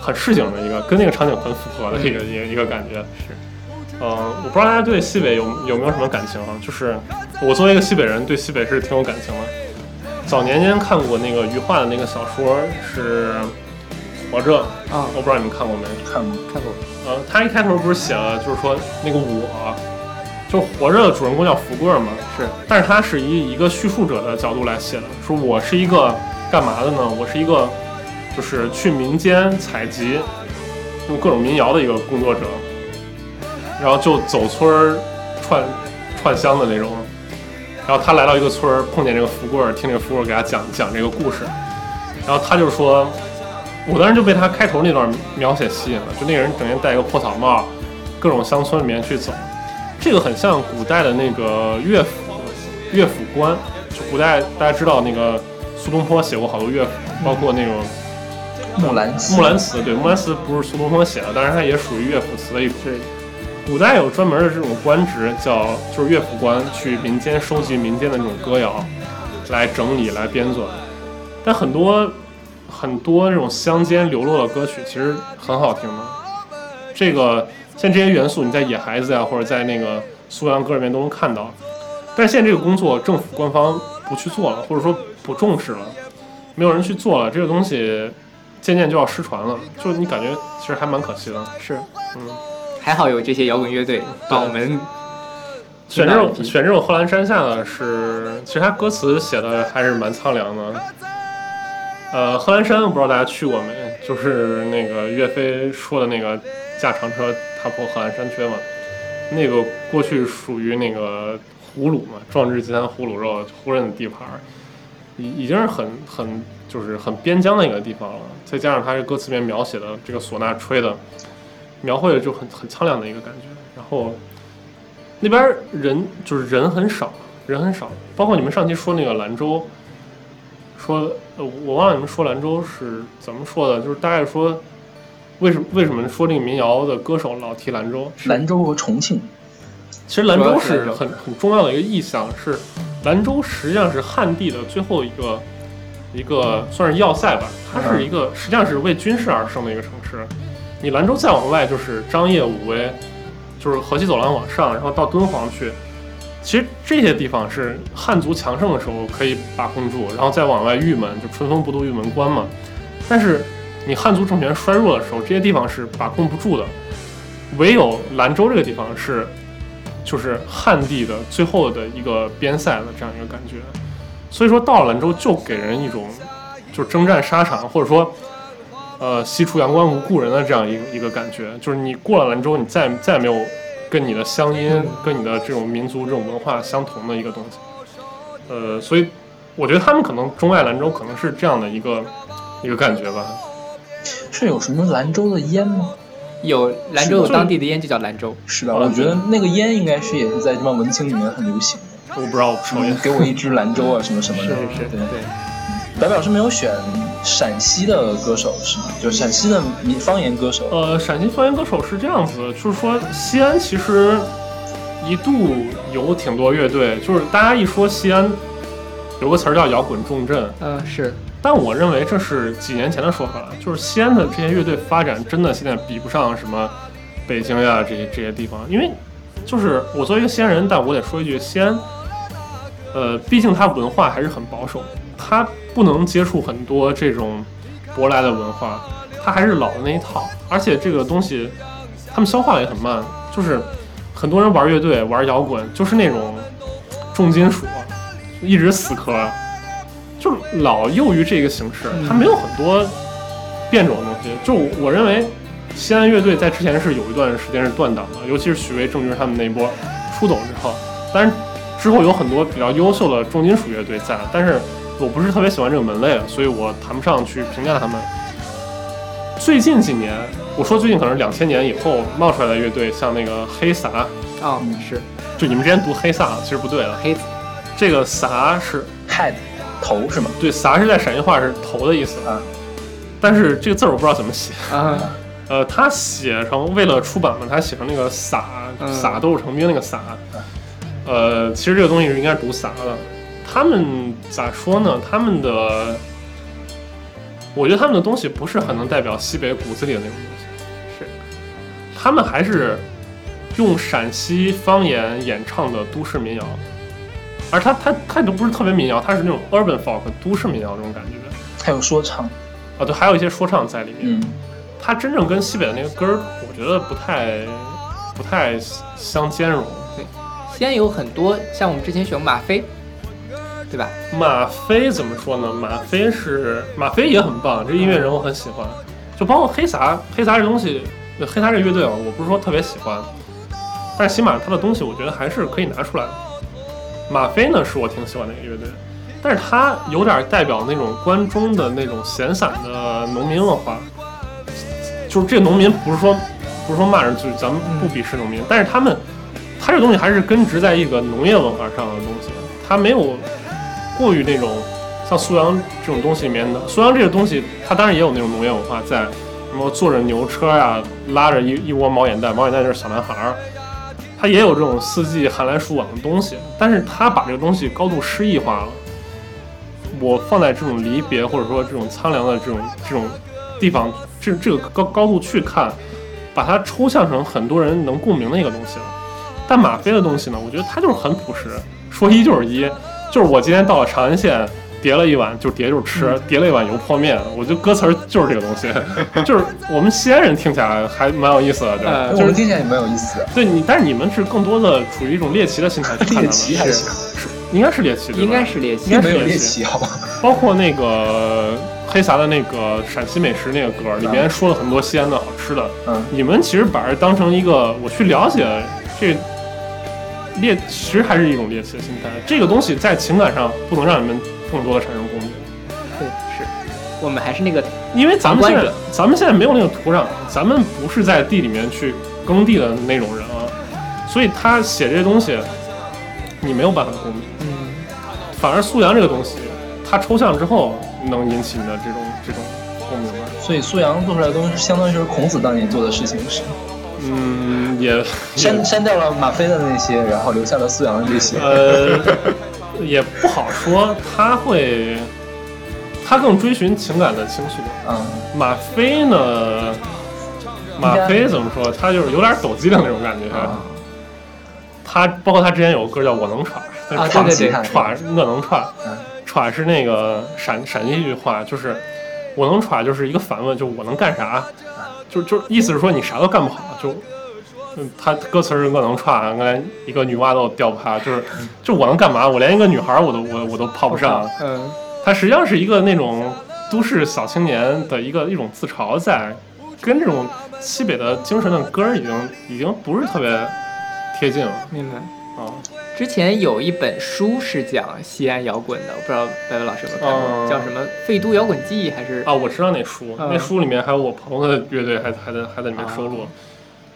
很市井的一个，跟那个场景很符合的一个一个一个感觉是。嗯，我不知道大家对西北有有没有什么感情啊？就是我作为一个西北人，对西北是挺有感情的。早年间看过那个余华的那个小说是《活着》，啊，我不知道你们看过没？看过，看过，呃，他一开头不是写了，就是说那个我，就是活着的主人公叫福贵儿嘛，是，但是他是以一个叙述者的角度来写的，说我是一个干嘛的呢？我是一个就是去民间采集，用各种民谣的一个工作者，然后就走村儿串串乡的那种。然后他来到一个村儿，碰见这个福贵儿，听这个福贵儿给他讲讲这个故事，然后他就说，我当时就被他开头那段描写吸引了，就那个人整天戴一个破草帽，各种乡村里面去走，这个很像古代的那个乐府乐府官，就古代大家知道那个苏东坡写过好多乐府，包括那种木兰辞木兰辞，对，木兰辞不是苏东坡写的，但是它也属于乐府词的一种。对，古代有专门的这种官职，叫就是乐府官，去民间收集民间的这种歌谣，来整理、来编纂。但很多很多这种乡间流落的歌曲，其实很好听的。这个像这些元素，你在《野孩子》呀，或者在那个苏阳歌里面都能看到。但是现在这个工作，政府官方不去做了，或者说不重视了，没有人去做了，这个东西渐渐就要失传了。就你感觉其实还蛮可惜的。是，嗯。还好有这些摇滚乐队帮我们选这种选这种贺兰山下的是，其实他歌词写的还是蛮苍凉的。呃，贺兰山我不知道大家去过没，就是那个岳飞说的那个驾长车踏破贺兰山缺嘛，那个过去属于那个胡虏嘛，壮志饥餐胡虏肉，胡人的地盘，已已经是很很就是很边疆的一个地方了。再加上他这歌词里面描写的这个唢呐吹的，描绘的就很很苍凉的一个感觉。然后那边人就是人很少，人很少，包括你们上期说那个兰州，说呃我忘了你们说兰州是怎么说的，就是大概说为什么为什么说这个民谣的歌手老提兰州？兰州和重庆，其实兰州是很很重要的一个意象，是兰州实际上是汉地的最后一个一个算是要塞吧，它是一个实际上是为军事而生的一个城市。你兰州再往外就是张掖、武威，就是河西走廊往上，然后到敦煌去。其实这些地方是汉族强盛的时候可以把控住，然后再往外玉门，就春风不度玉门关嘛。但是你汉族政权衰弱的时候，这些地方是把控不住的。唯有兰州这个地方是，就是汉地的最后的一个边塞的这样一个感觉。所以说到了兰州，就给人一种就是征战沙场，或者说呃西出阳关无故人的这样一个一个感觉。就是你过了兰州，你再再也没有跟你的乡音、跟你的这种民族、这种文化相同的一个东西。呃，所以我觉得他们可能钟爱兰州，可能是这样的一个一个感觉吧。是有什么兰州的烟吗？有兰州有当地的烟就叫兰州，是的，啊我觉得那个烟应该是也是在这帮文青里面很流行的。我不知道我抽烟嗯，给我一支兰州啊，什么什么的。是是是，对。对，白表是没有选陕西的歌手是吗？就是陕西的民方言歌手。呃，陕西方言歌手是这样子的，就是说西安其实一度有挺多乐队，就是大家一说西安，有个词儿叫摇滚重镇，嗯是，但我认为这是几年前的说法了，就是西安的这些乐队发展真的现在比不上什么北京呀这些这些地方，因为就是我作为一个西安人，但我得说一句，西安，呃，毕竟它文化还是很保守，它不能接触很多这种舶来的文化，他还是老的那一套，而且这个东西他们消化的也很慢，就是很多人玩乐队玩摇滚，就是那种重金属，一直死磕。就老囿于这个形式，他没有很多变种的东西。就我认为，西安乐队在之前是有一段时间是断档的，尤其是许巍、郑钧他们那一波出走之后，当然之后有很多比较优秀的重金属乐队在，但是我不是特别喜欢这个门类，所以我谈不上去评价他们。最近几年，我说最近可能是两千年以后冒出来的乐队，像那个黑撒，哦是就你们之前读黑撒，其实不对的，黑子，这个撒是 head 头是吗？对，撒是在陕西话是头的意思啊，但是这个字儿我不知道怎么写。啊呃，他写成为了出版嘛，他写成那个撒嗯撒都是成兵那个撒。呃，其实这个东西是应该是读撒的。他们咋说呢？他们的，我觉得他们的东西不是很能代表西北骨子里的那种东西，是他们还是用陕西方言演唱的都市民谣，而他他他都不是特别民谣，他是那种 urban folk 都市民谣这种感觉。还有说唱。啊，对，还有一些说唱在里面。嗯，他真正跟西北的那个根儿，我觉得不太不太相兼容。对西安有很多像我们之前选马飞，对吧？马飞怎么说呢？马飞是马飞也很棒，这音乐人我很喜欢，就包括黑撒，黑撒这东西，黑撒这乐队啊，我不是说特别喜欢，但是起码他的东西我觉得还是可以拿出来。的。马飞呢是我挺喜欢的一个乐队，但是他有点代表那种关中的那种闲散的农民文化，就是这个农民不是说不是说骂人，就是咱们不鄙视农民，但是他们他这东西还是根植在一个农业文化上的东西，他没有过于那种像苏阳这种东西里面的。苏阳这个东西，它当然也有那种农业文化在，什么坐着牛车呀、拉着一一窝毛眼袋，毛眼袋就是小男孩儿，他也有这种四季寒来暑往的东西，但是他把这个东西高度诗意化了。我放在这种离别或者说这种苍凉的这种这种地方，这这个高高度去看，把它抽象成很多人能共鸣的一个东西了。但马飞的东西呢，我觉得它就是很朴实，说一就是一，就是我今天到了长安县，叠了一碗就叠就是吃，叠了一碗油泼面，我觉得歌词儿就是这个东西，就是我们西安人听起来还蛮有意思的，对。我们听起来也蛮有意思的。对你，但是你们是更多的处于一种猎奇的心态去看它猎们，是奇还行，应该是猎奇，对吧？应该是猎奇。应该是猎猎奇。奇，好吧？包括那个黑撒的那个陕西美食那个歌儿里面说了很多西安的好吃的，嗯，你们其实把这当成一个我去了解这猎，其实还是一种猎奇的心态。这个东西在情感上不能让你们更多的产生共鸣，对，是我们还是那个因为咱们现在咱们现在没有那个土壤，咱们不是在地里面去耕地的那种人啊，所以他写这些东西，你没有办法共鸣。嗯，反而素阳这个东西，它抽象之后能引起你的这种这种共鸣吧。所以苏阳做出来的东西，相当于就是孔子当年做的事情，是嗯，也删删掉了马飞的那些，然后留下了苏阳的这些。呃，也不好说，他会，他更追寻情感的倾诉。嗯，马飞呢，马飞怎么说？他就是有点抖机灵那种感觉。啊他包括他之前有个歌叫《我能喘》，啊喘对对对喘我能喘嗯，喘是那个陕陕西一句话，就是我能喘就是一个反问，就是我能干啥？就就意思是说你啥都干不好，就。嗯，他歌词是我能串，刚才一个女娲都吊不下，就是，就我能干嘛？我连一个女孩儿我都我我都泡不上。嗯，他实际上是一个那种都市小青年的一个一种自嘲在，跟这种西北的精神的歌儿已经已经不是特别贴近了明白。啊。之前有一本书是讲西安摇滚的，我不知道白白老师有没有看过，嗯叫什么《废都摇滚记》还是啊，我知道那书，嗯那书里面还有我朋友的乐队还还在还在里面收录。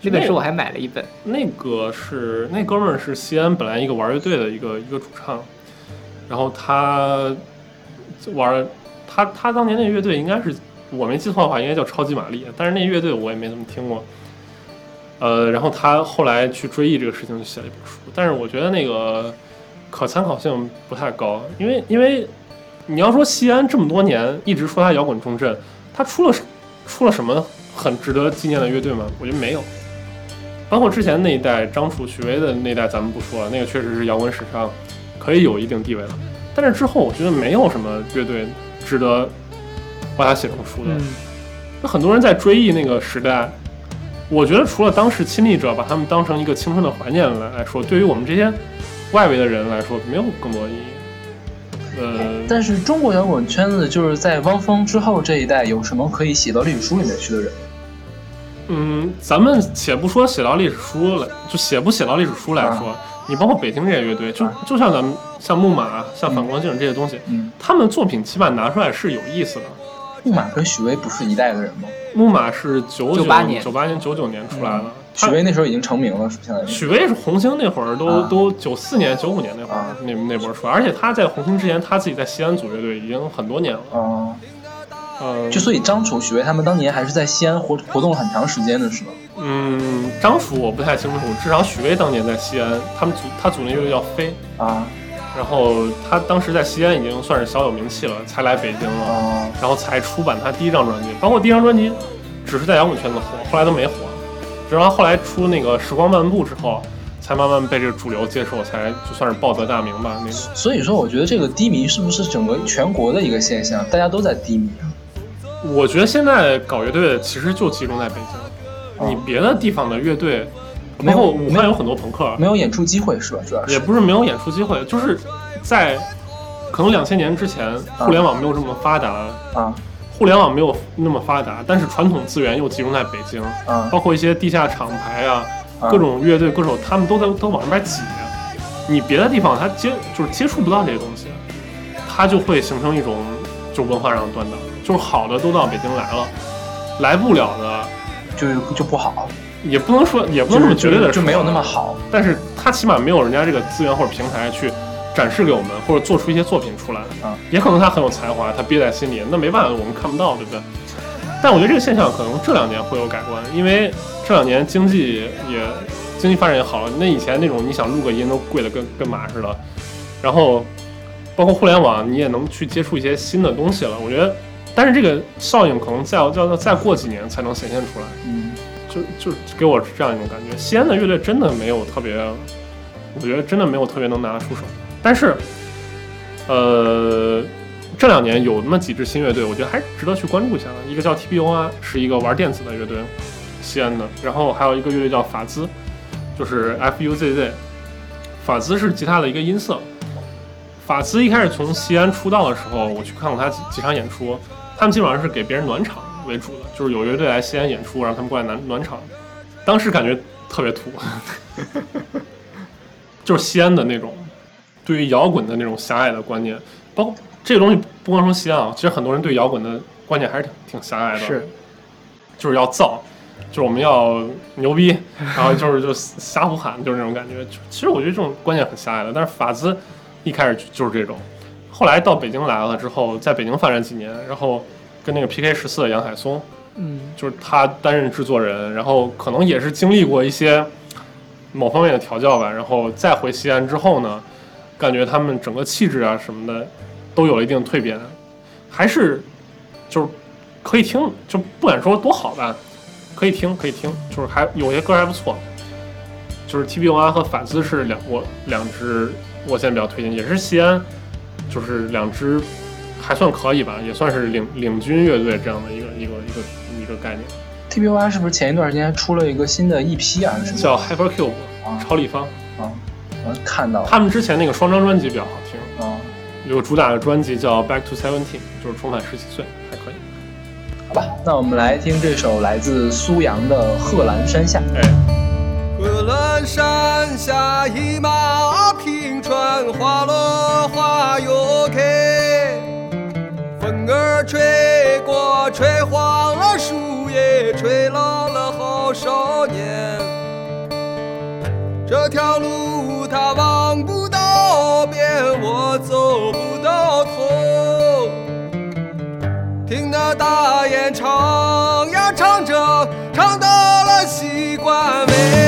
那本书我还买了一本。那个是那哥们儿是西安本来一个玩乐队的一个一个主唱，然后他玩他他当年那乐队应该是我没记错的话，应该叫超级玛丽，但是那乐队我也没怎么听过。呃，然后他后来去追忆这个事情，就写了一本书，但是我觉得那个可参考性不太高，因为因为你要说西安这么多年一直说它摇滚重镇，它出了出了什么很值得纪念的乐队吗？我觉得没有。包括之前那一代张楚、许巍的那一代，咱们不说了，那个确实是摇滚史上可以有一定地位了。但是之后，我觉得没有什么乐队值得把它写成书的。嗯，很多人在追忆那个时代，我觉得除了当时亲历者把他们当成一个青春的怀念来来说，对于我们这些外围的人来说，没有更多的意义。呃，但是中国摇滚圈子就是在汪峰之后这一代，有什么可以写到历史书里面去的人？嗯，咱们且不说写到历史书了，就写不写到历史书来说，你包括北京这些乐队，就啊。就像咱们像木马、像反光镜这些东西，嗯，他们作品起码拿出来是有意思的。木马跟许巍不是一代的人吗？木马是九98年。九八年、九九年出来的，他许巍那时候已经成名了，相当于。许巍是红星那会儿都、啊。都九四年、九五年那会儿、啊。那那波出来，而且他在红星之前，他自己在西安组乐队已经很多年了。哦、嗯，就所以张楚、许巍他们当年还是在西安活活动了很长时间的，是吗？嗯，张楚我不太清楚，至少许巍当年在西安，他们组他组那乐队叫飞，啊然后他当时在西安已经算是小有名气了，才来北京了，哦然后才出版他第一张专辑，包括第一张专辑只是在摇滚圈子火，后来都没火，直到后来出那个《时光漫步》之后，才慢慢被这个主流接受，才就算是报得大名吧那种。所以说，我觉得这个低迷是不是整个全国的一个现象？大家都在低迷。我觉得现在搞乐队其实就集中在北京，哦。你别的地方的乐队，没有包括武汉有很多朋克，没有演出机会是吧？主要是。也不是没有演出机会，就是在可能两千年之前，互联网没有这么发达，啊。互联网没有那么发达，但是传统资源又集中在北京，啊。包括一些地下厂牌啊，啊。各种乐队歌手他们都在都往那边挤，你别的地方他接就是接触不到这些东西，他就会形成一种就文化上的断档，就是好的都到北京来了，来不了的就就不好，也不能说也不能这么说绝对的就就没有那么好。但是他起码没有人家这个资源或者平台去展示给我们，或者做出一些作品出来。啊，也可能他很有才华，他憋在心里，那没办法，我们看不到，对不对？但我觉得这个现象可能这两年会有改观，因为这两年经济也经济发展也好了。那以前那种你想录个音都贵的跟跟马似的，然后包括互联网，你也能去接触一些新的东西了。我觉得，但是这个效应可能再要要要再过几年才能显现出来。嗯，就就给我这样一种感觉。西安的乐队真的没有特别，我觉得真的没有特别能拿得出手。但是，呃，这两年有那么几支新乐队，我觉得还是值得去关注一下的。一个叫 TBO 啊，是一个玩电子的乐队，西安的。然后还有一个乐队叫法兹，就是 FUZZ。法兹是吉他的一个音色。法兹一开始从西安出道的时候，我去看过他几几场演出，他们基本上是给别人暖场为主的，就是有乐队来西安演出，然后他们过来暖暖场。当时感觉特别土，就是西安的那种对于摇滚的那种狭隘的观念，包括这个东西不光说西安啊，其实很多人对摇滚的观念还是挺挺狭隘的，是，就是要造，就是我们要牛逼，然后就是就瞎胡喊，就是那种感觉。其实我觉得这种观念很狭隘的，但是法兹一开始就就是这种，后来到北京来了之后，在北京发展几年，然后跟那个 PK 十四的杨海松，嗯，就是他担任制作人，然后可能也是经历过一些某方面的调教吧，然后再回西安之后呢，感觉他们整个气质啊什么的都有了一定蜕变，还是就是可以听，就不敢说多好吧，可以听可以听，就是还有些歌还不错，就是 TBOI 和反思是两我两支我现在比较推荐，也是西安，就是两支还算可以吧，也算是领领军乐队这样的一个一个一个一个概念。TBOI 是不是前一段时间出了一个新的 EP 啊？是叫 Hypercube 啊超立方，啊，我看到了他们之前那个双张专辑比较好听，啊，有个主打的专辑叫 Back to Seventeen，就是重返十七岁，还可以。好吧，那我们来听这首来自苏阳的《贺兰山下》。哎，贺兰山下一马平川，花落花又开。风儿吹过，吹黄了树叶，吹老了好少年。这条路它望不到边，我走不到头。听那大雁唱呀唱着，唱到了西关外。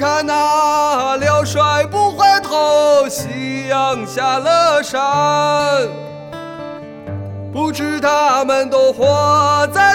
看那辽帅不回头，夕阳下了山，不知他们都活在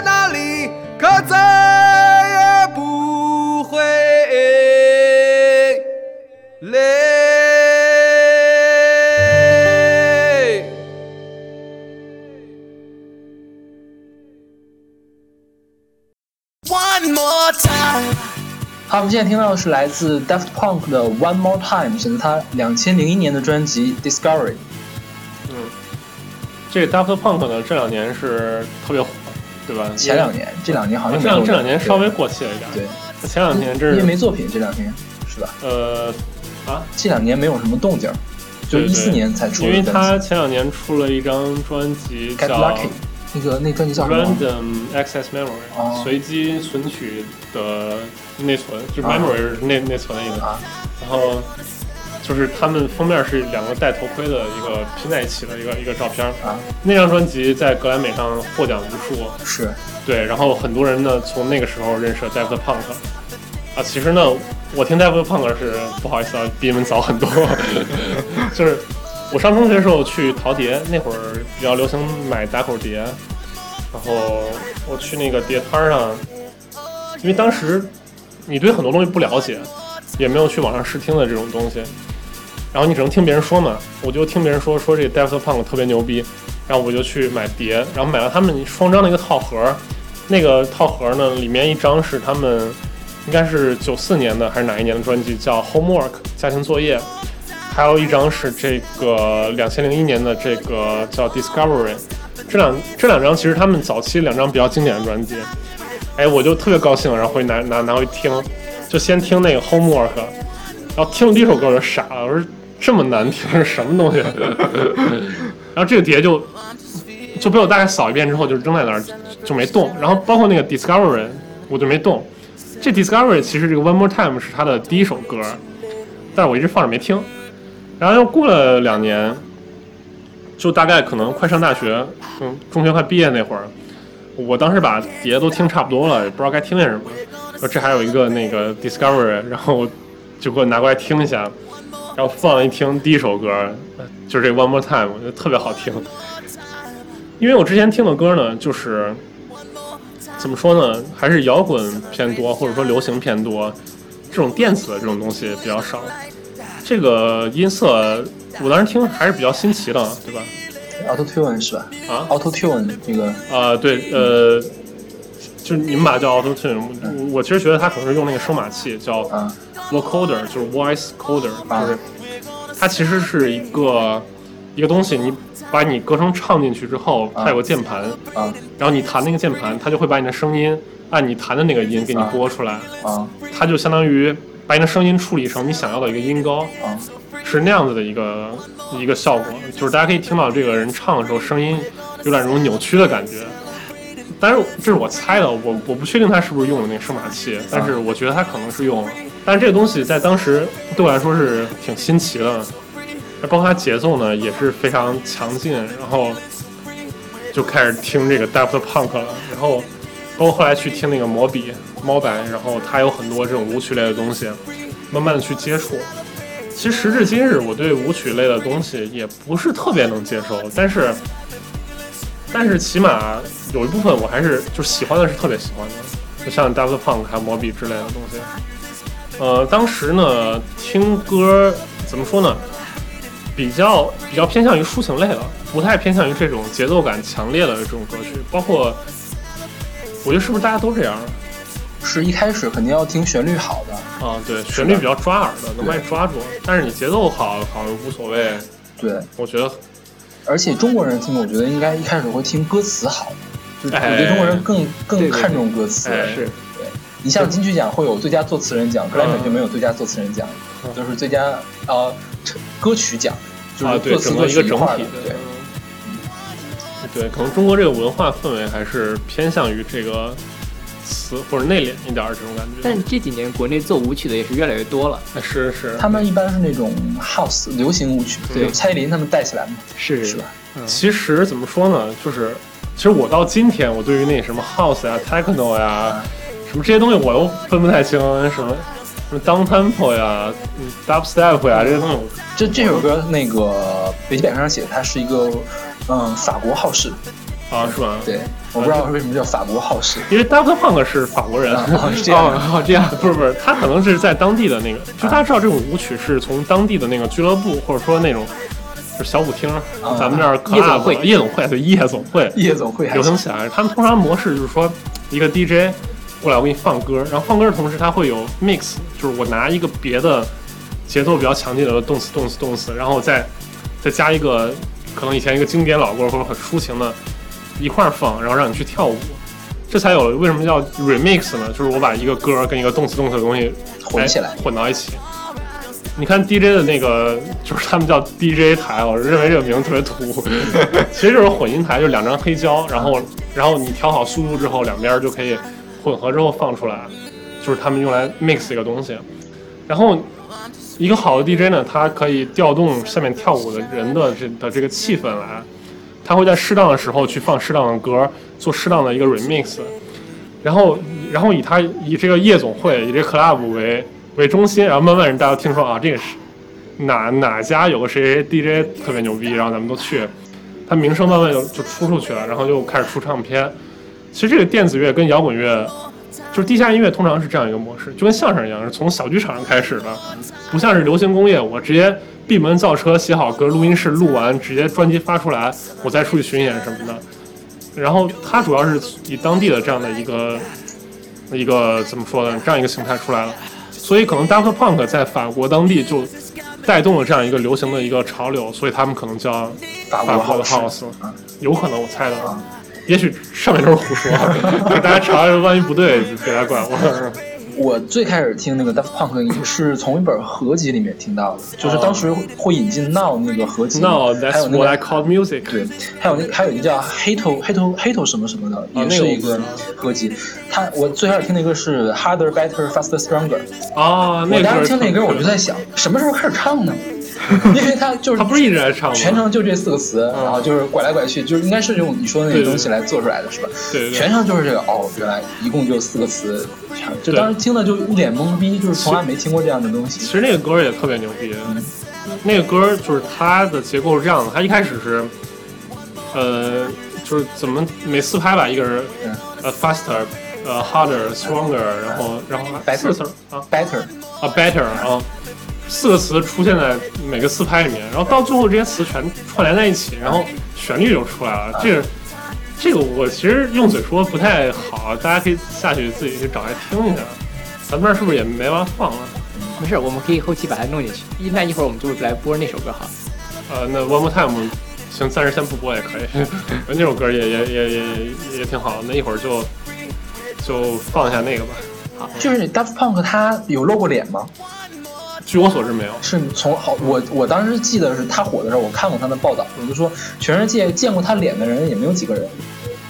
好，我们现在听到的是来自 Daft Punk 的《One More Time》，选择他两千零一年的专辑《Discovery》。嗯这个 Daft Punk 呢，这两年是特别火，对吧？前两年，这两年好像这两这两年稍微过气了一点。对，前两年真因为没作品，这两年是吧？呃啊，这两年没有什么动静，就对一四年才出因为他。前两年出了一张专辑 Get 叫 Lucky，那个那专辑叫什么？Random Access Memory，、哦随机存取的内存，就 memory 是内内存的意思。啊然后就是他们封面是两个戴头盔的一个拼在一起的一个一个照片。啊，那张专辑在格莱美上获奖无数，是对，然后很多人呢从那个时候认识了 Daft Punk。啊，其实呢，我听 Daft Punk 是不好意思啊，比你们早很多。就是我上中学的时候去淘碟，那会儿比较流行买打口碟，然后我去那个碟摊上，因为当时你对很多东西不了解，也没有去网上试听的这种东西，然后你只能听别人说嘛，我就听别人说说这个 Daft Punk 特别牛逼，然后我就去买碟，然后买了他们双张的一个套盒，那个套盒呢里面一张是他们应该是九四年的还是哪一年的专辑，叫 Homework 家庭作业，还有一张是这个两千零一年的这个叫 Discovery，这两这两张其实他们早期两张比较经典的专辑，哎，我就特别高兴，然后回去拿拿拿回去听，就先听那个 Homework，然后听了第一首歌我就傻了，我说这么难听是什么东西？然后这个碟就就被我大概扫一遍之后就扔在那儿就没动，然后包括那个 Discovery 我就没动。这 Discovery 其实这个 One More Time 是他的第一首歌，但是我一直放着没听。然后又过了两年，就大概可能快上大学，嗯，中学快毕业那会儿，我当时把碟都听差不多了，也不知道该听些什么。说这还有一个那个 Discovery，然后就给我拿过来听一下，然后放一听第一首歌，就是这 One More Time，我觉得特别好听。因为我之前听的歌呢，就是怎么说呢，还是摇滚偏多，或者说流行偏多，这种电子的这种东西比较少。这个音色我当时听还是比较新奇的，对吧？Auto Tune 是吧？啊？Auto Tune 那个。啊、对，呃，就是你们把它叫 Auto Tune，我我其实觉得它可能是用那个声码器叫啊。vocoder，就是 voice coder，啊。就是它其实是一个一个东西，你把你歌声唱进去之后，它有个键盘，啊。然后你弹那个键盘，它就会把你的声音按你弹的那个音给你啊。播出来，啊。它就相当于把你的声音处理成你想要的一个音高。啊。实是那样子的一个一个效果，就是大家可以听到这个人唱的时候，声音有点那种扭曲的感觉。但是这是我猜的，我我不确定他是不是用的那个声码器，但是我觉得他可能是用了。但是这个东西在当时对我来说是挺新奇的，包括它节奏呢也是非常强劲，然后就开始听这个 Daft Punk 了，然后包括后来去听那个摩比猫白，然后它有很多这种舞曲类的东西，慢慢的去接触。其实时至今日，我对舞曲类的东西也不是特别能接受，但是但是起码有一部分我还是就喜欢的是特别喜欢的，就像 Daft Punk 还有摩比之类的东西。呃，当时呢听歌怎么说呢，比较比较偏向于抒情类的，不太偏向于这种节奏感强烈的这种歌曲，包括我觉得是不是大家都这样是一开始肯定要听旋律好的，啊？对，旋律比较抓耳的，能把你抓住，但是你节奏好好像无所谓，对，我觉得而且中国人听，我觉得应该一开始会听歌词好，就我觉得中国人更更对对看重歌词。哎是你像金曲奖会有最佳作词人奖，格莱美就没有最佳作词人奖，就是最佳呃歌曲奖，就是作词整个一个整体的，对。嗯对，可能中国这个文化氛围还是偏向于这个词或者内敛一点儿这种感觉。但这几年国内做舞曲的也是越来越多了，哎是是，他们一般是那种 house 流行舞曲，对。蔡依林他们带起来嘛，是。是吧？其实怎么说呢，就是其实我到今天，我对于那什么 house 呀、techno 呀，什么这些东西我都分不太清，什么什么 down tempo 呀、嗯 dubstep 呀这些东西，这这首歌那个维基百科上写的，它是一个嗯法国好事，啊是吧？对，我不知道为什么叫法国好事，因为 Daft Punk 是法国人，啊是这样这样 不是不是，他可能是在当地的那个，就大家知道这种舞曲是从当地的那个俱乐部或者说那种就是小舞厅，咱们这儿夜总会夜总会对夜总会夜总会流行起来。他们通常模式就是说，一个 DJ 过来我给你放歌，然后放歌的同时他会有 mix，就是我拿一个别的节奏比较强劲的动词动词动词，然后再再加一个可能以前一个经典老歌或者很抒情的一块儿放，然后让你去跳舞。这才有为什么叫 remix 呢？就是我把一个歌跟一个动词动词的东西混起来哎混到一起。你看 DJ 的那个，就是他们叫 DJ 台，我认为这个名字特别土，其实就是混音台，就是两张黑胶，然后然后你调好速度之后，两边就可以混合之后放出来，就是他们用来 mix 一个东西。然后一个好的 DJ 呢，他可以调动下面跳舞的人的这的这个气氛来，他会在适当的时候去放适当的歌，做适当的一个 remix，然后然后以他以这个夜总会以这个 club 为为中心，然后慢慢人大家听说啊，这个是哪哪家有个谁谁 DJ 特别牛逼，然后咱们都去，他名声慢慢就就出出去了，然后就开始出唱片。其实这个电子乐跟摇滚乐，就是地下音乐，通常是这样一个模式，就跟相声一样，是从小剧场上开始的，不像是流行工业，我直接闭门造车，写好歌，录音室录完，直接专辑发出来，我再出去巡演什么的。然后它主要是以当地的这样的一个一个怎么说呢，这样一个形态出来了。所以可能 Daft Punk 在法国当地就带动了这样一个流行的一个潮流，所以他们可能叫法法国的 house，有可能我猜的，也许上面都是胡说，大家查，万一不对，别来怪我。我最开始听那个 Daft Punk 也是从一本合集里面听到的，就是当时会引进 Now 那个合集还 that's 有那 what I 个 call music。对，还有那还有一个叫 Hato Hato Hato 什么什么的，也是一个合集。他我最开始听那个是 Harder Better Faster Stronger，啊，那我当时听那歌我就在想，什么时候开始唱呢？因为他就是他不是一直在唱吗？全程就这四个词，嗯。然后就是拐来拐去，就是应该是用你说的那个东西来做出来的，是吧？对对。对全程就是这个哦，原来一共就四个词，就当时听了就一脸懵逼，就是从来没听过这样的东西。其实那个歌也特别牛逼，那个歌就是它的结构是这样的，它一开始是，呃，就是怎么每四拍吧，一个人嗯，呃 faster，呃 harder stronger，然后然后还 Better 啊。Better，啊 better 啊，四个词出现在每个四拍里面，然后到最后这些词全串联在一起，然后旋律就出来了。这个这个我其实用嘴说不太好，大家可以下去自己去找来听一下。咱们这儿是不是也没法放了？没事，我们可以后期把它弄进去。一那一会儿我们就来播那首歌好了。呃，那 One More Time，行，暂时先不播也可以。那首歌也也也也也挺好，那一会儿就就放一下那个吧。好就是你 Daft Punk 他有露过脸吗？据我所知没有。是从好我我当时记得是他火的时候，我看过他的报道，我就说全世界见过他脸的人也没有几个人，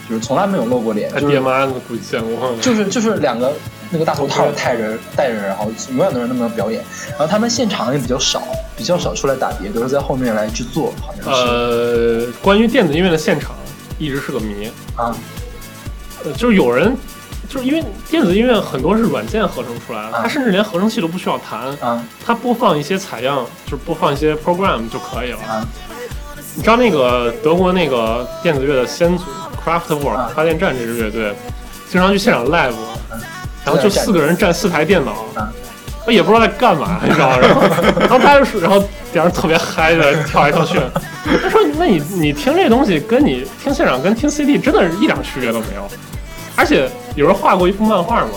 就是从来没有露过脸，他就是爹妈估计见过。就是就是两个那个大头套戴着戴着，然后永远都是那么表演，然后他们现场也比较少，比较少出来打碟，都是在后面来制作，好像是、呃，关于电子音乐的现场一直是个谜。啊呃，就是有人，就是因为电子音乐很多是软件合成出来的，啊。它甚至连合成器都不需要弹，啊。它播放一些采样，就是播放一些 program 就可以了。啊。你知道那个德国那个电子乐的先祖 Kraftwerk 啊。发电站这支乐队，经常去现场 live，然后就四个人站四台电脑啊，也不知道在干嘛，你知道吗？然后然后他就是，然后点上特别嗨的跳来跳去。他说：“那你你听这东西跟你听现场跟听 CD 真的是一点区别都没有，而且有人画过一幅漫画嘛。”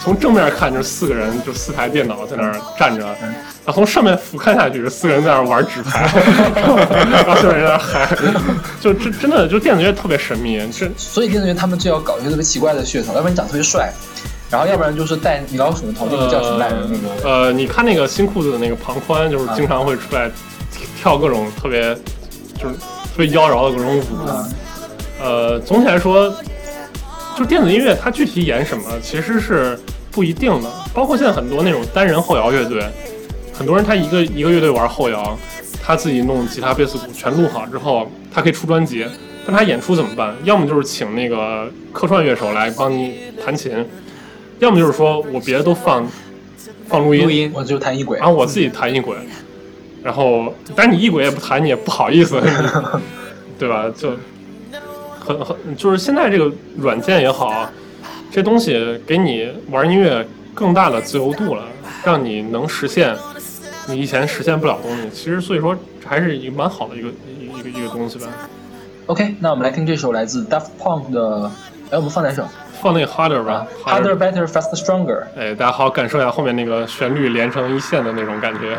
从正面看就是四个人，就四台电脑在那儿站着，嗯然后从上面俯瞰下去是四个人在那儿玩纸牌，然后四个人在那儿嗨，就真真的就电子乐特别神秘，这所以电子乐他们就要搞一些特别奇怪的噱头，要不然你长得特别帅，然后要不然就是戴米老鼠的头，那个叫什么来着？那个呃，你看那个新裤子的那个庞宽，就是经常会出来跳各种特别就是特别妖娆的各种舞。啊呃，总体来说，就电子音乐它具体演什么其实是不一定的，包括现在很多那种单人后摇乐队，很多人他一个一个乐队玩后摇，他自己弄吉他、贝斯、鼓全录好之后，他可以出专辑。但他演出怎么办？要么就是请那个客串乐手来帮你弹琴，要么就是说我别的都放放录音，录音我就弹一轨然后我自己弹一轨，然后但是你一轨也不弹，你也不好意思，对吧？就很很就是现在这个软件也好，这东西给你玩音乐更大的自由度了，让你能实现你以前实现不了的东西。其实所以说还是一个蛮好的一个一个一个东西吧。OK，那我们来听这首来自 Daft Punk 的，哎，我们放哪首放那个 harder 吧啊？Harder, Better, Faster, Stronger。哎，大家好好感受一下后面那个旋律连成一线的那种感觉。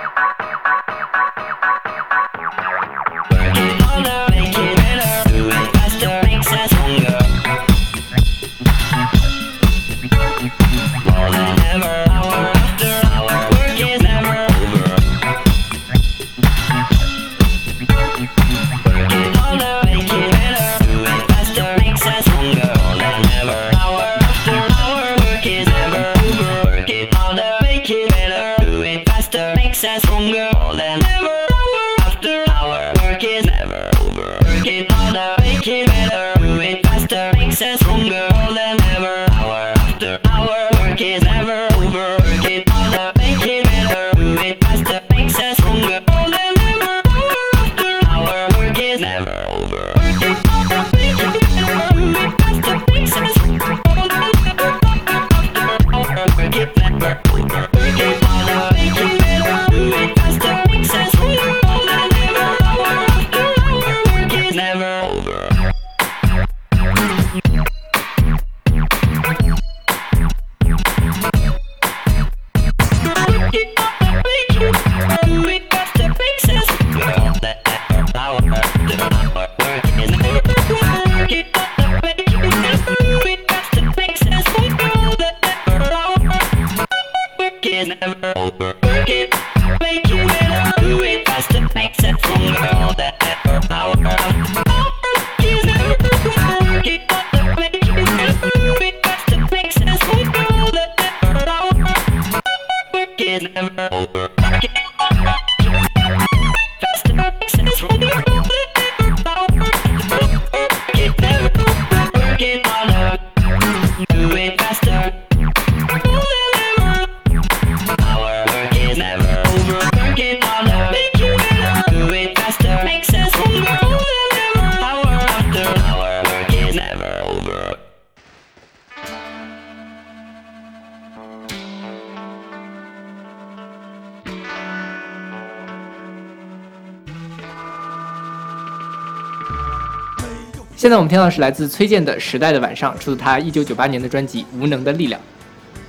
听到的是来自崔健的《时代的晚上》，出自他一九九八年的专辑《无能的力量》。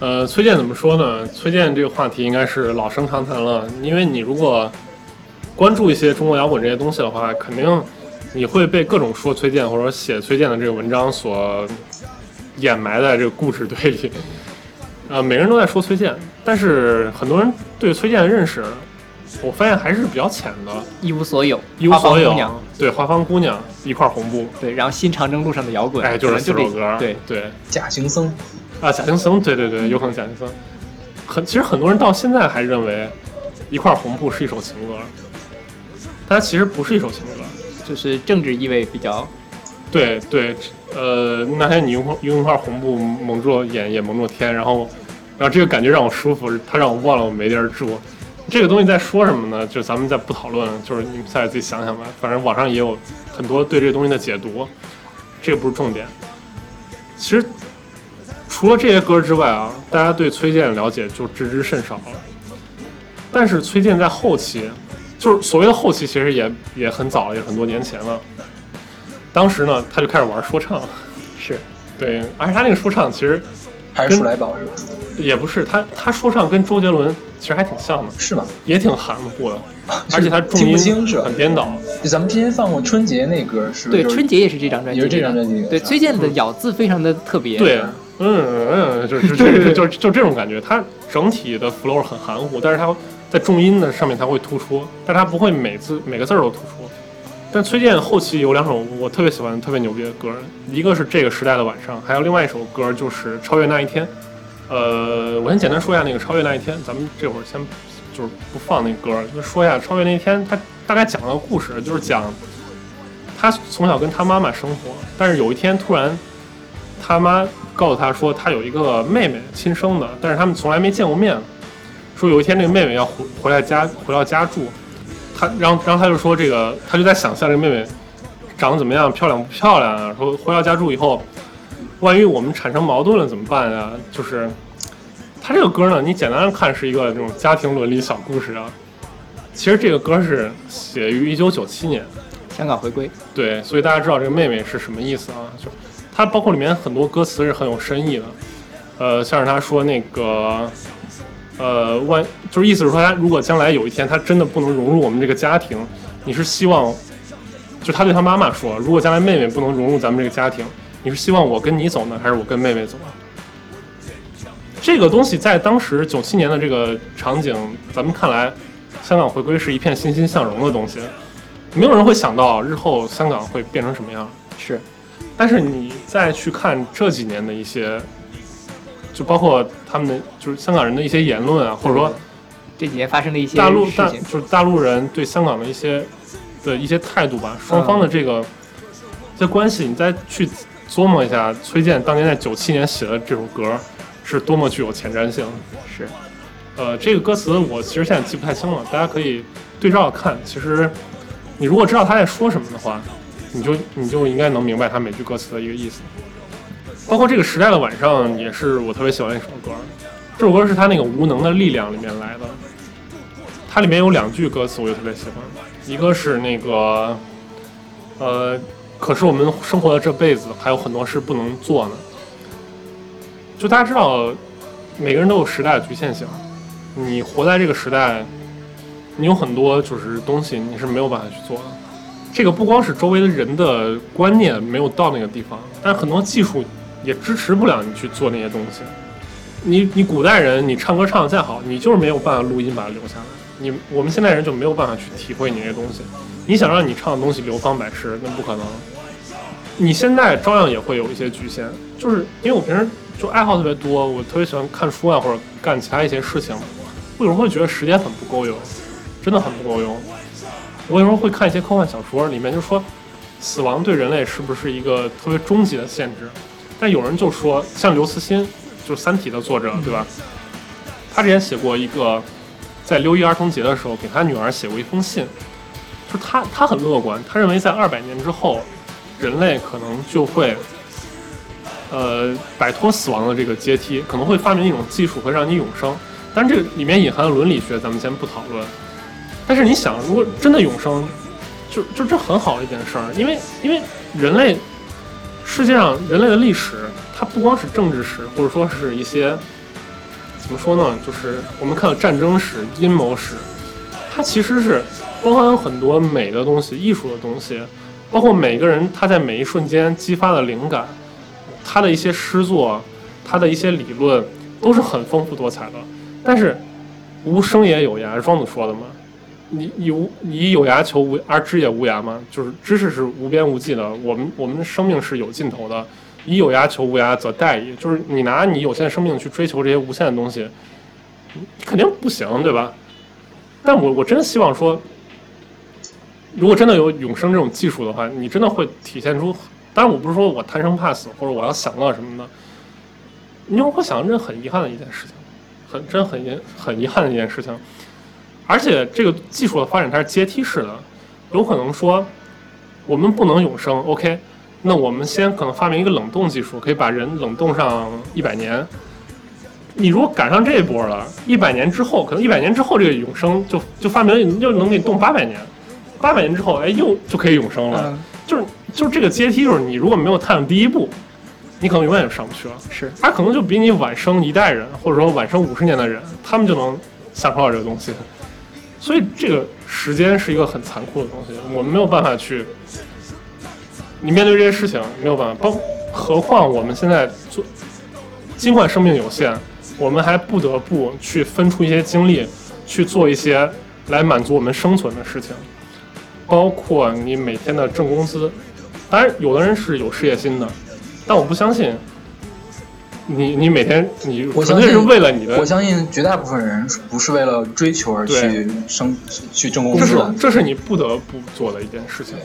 呃，崔健怎么说呢？崔健这个话题应该是老生常谈了，因为你如果关注一些中国摇滚这些东西的话，肯定你会被各种说崔健或者写崔健的这个文章所掩埋在这个故事堆里。呃，每个人都在说崔健，但是很多人对崔健的认识，我发现还是比较浅的，一无所有，一无所有。对，花房姑娘一块红布，对，然后新长征路上的摇滚，哎，就是这四首歌。对，对。假行僧，啊，假行僧，对对对，有可能假行僧。很，其实很多人到现在还认为《一块红布》是一首情歌，但它其实不是一首情歌。就是政治意味比较对对，呃，那天你用用一块红布蒙住了眼，也蒙住了天，然后，然后这个感觉让我舒服，它让我忘了我没地儿住。这个东西在说什么呢？就咱们再不讨论，就是你们再自己想想吧。反正网上也有很多对这个东西的解读，这个不是重点。其实除了这些歌之外啊，大家对崔健的了解就知之甚少了。但是崔健在后期，就是所谓的后期，其实也也很早了，也很多年前了。当时呢，他就开始玩说唱，是对，而且他那个说唱其实还是鼠来宝是吧？也不是他，他说唱跟周杰伦其实还挺像的，是吗？也挺含糊的，而且它重听音很颠倒。就咱们之前放过春节那歌，是不对？春节也是这张专辑也，是这张专辑对崔健的咬字非常的特别，对，嗯嗯，就是 就是就是就这种感觉，他整体的 flow 很含糊，但是他在重音的上面他会突出，但他不会每字每个字儿都突出。但崔健后期有两首我特别喜欢、特别牛逼的歌，一个是这个时代的晚上，还有另外一首歌就是超越那一天。呃，我先简单说一下那个超越那一天，咱们这会儿先就是不放那歌，就说一下超越那一天，他大概讲了个故事，就是讲他从小跟他妈妈生活，但是有一天突然他妈告诉他说他有一个妹妹亲生的，但是他们从来没见过面。说有一天这个妹妹要回回来家回到家住，他然后然后他就说这个他就在想象这个妹妹长得怎么样，漂亮不漂亮啊？说回到家住以后，万一我们产生矛盾了怎么办啊？就是他这个歌呢，你简单的看是一个这种家庭伦理小故事啊。其实这个歌是写于一九九七年，香港回归，对，所以大家知道这个妹妹是什么意思啊？就它包括里面很多歌词是很有深意的，呃，像是他说那个，呃，万就是意思是说，他如果将来有一天他真的不能融入我们这个家庭，你是希望，就他对他妈妈说，如果将来妹妹不能融入咱们这个家庭，你是希望我跟你走呢，还是我跟妹妹走啊？这个东西在当时九七年的这个场景，咱们看来，香港回归是一片欣欣向荣的东西。没有人会想到日后香港会变成什么样。是但是你再去看这几年的一些，就包括他们的就是香港人的一些言论啊，或者说这几年发生的一些大陆大事情，就是大陆人对香港的一些的一些态度吧，双方的这个这关系，你再去琢磨一下，崔健当年在九七年写的这首歌是多么具有前瞻性。是呃，这个歌词我其实现在记不太清了，大家可以对照着看。其实你如果知道他在说什么的话，你就你就应该能明白他每句歌词的一个意思。包括这个时代的晚上也是我特别喜欢的一首歌，这首歌是他那个《无能的力量》里面来的。它里面有两句歌词我就特别喜欢，一个是那个，呃，可是我们生活的这辈子还有很多事不能做呢。就大家知道，每个人都有时代的局限性，你活在这个时代，你有很多就是东西你是没有办法去做的。这个不光是周围的人的观念没有到那个地方，但很多技术也支持不了你去做那些东西。你你古代人，你唱歌唱的再好，你就是没有办法录音把它留下来。你我们现代人就没有办法去体会你那些东西。你想让你唱的东西流芳百世，那不可能。你现在照样也会有一些局限，就是因为我平时就爱好特别多，我特别喜欢看书啊，或者干其他一些事情。我有时候会觉得时间很不够用，真的很不够用。我有时候会看一些科幻小说，里面就说死亡对人类是不是一个特别终极的限制？但有人就说，像刘慈欣，就是《三体》的作者，对吧？他之前写过一个，在六一儿童节的时候给他女儿写过一封信，就是他他很乐观，他认为在二百年之后，人类可能就会。呃，摆脱死亡的这个阶梯，可能会发明一种技术，会让你永生。但这个里面隐含的伦理学，咱们先不讨论。但是你想，如果真的永生，就就这很好的一件事儿，因为因为人类世界上人类的历史，它不光是政治史，或者说是一些怎么说呢，就是我们看到战争史、阴谋史，它其实是包含很多美的东西、艺术的东西，包括每个人他在每一瞬间激发的灵感，他的一些诗作，他的一些理论都是很丰富多彩的。但是无声也有涯，庄子说的嘛，你你无以有涯求无而知也无涯嘛，就是知识是无边无际的，我们我们的生命是有尽头的。以有涯求无涯，则殆矣。就是你拿你有限生命去追求这些无限的东西，肯定不行，对吧？但我我真希望说，如果真的有永生这种技术的话，你真的会体现出。当然，我不是说我贪生怕死，或者我要享乐什么的，因为我想这是很遗憾的一件事情，很真很遗很遗憾的一件事情。而且这个技术的发展它是阶梯式的，有可能说我们不能永生，OK，那我们先可能发明一个冷冻技术，可以把人冷冻上一百年。你如果赶上这一波了，一百年之后，可能一百年之后这个永生就就发明了，你就能给你冻八百年，八百年之后，哎，又就可以永生了。嗯，就是就是这个阶梯，就是你如果没有踏上第一步，你可能永远就上不去了。是他可能就比你晚生一代人，或者说晚生五十年的人，他们就能享受到这个东西。所以这个时间是一个很残酷的东西，我们没有办法去，你面对这些事情没有办法，包何况我们现在做，尽管生命有限，我们还不得不去分出一些精力去做一些来满足我们生存的事情，包括你每天的挣工资。当然，有的人是有事业心的，但我不相信你你每天你我相信纯粹是为了你的我相信绝大部分人不是为了追求而去生去挣工资这是。这是你不得不做的一件事情，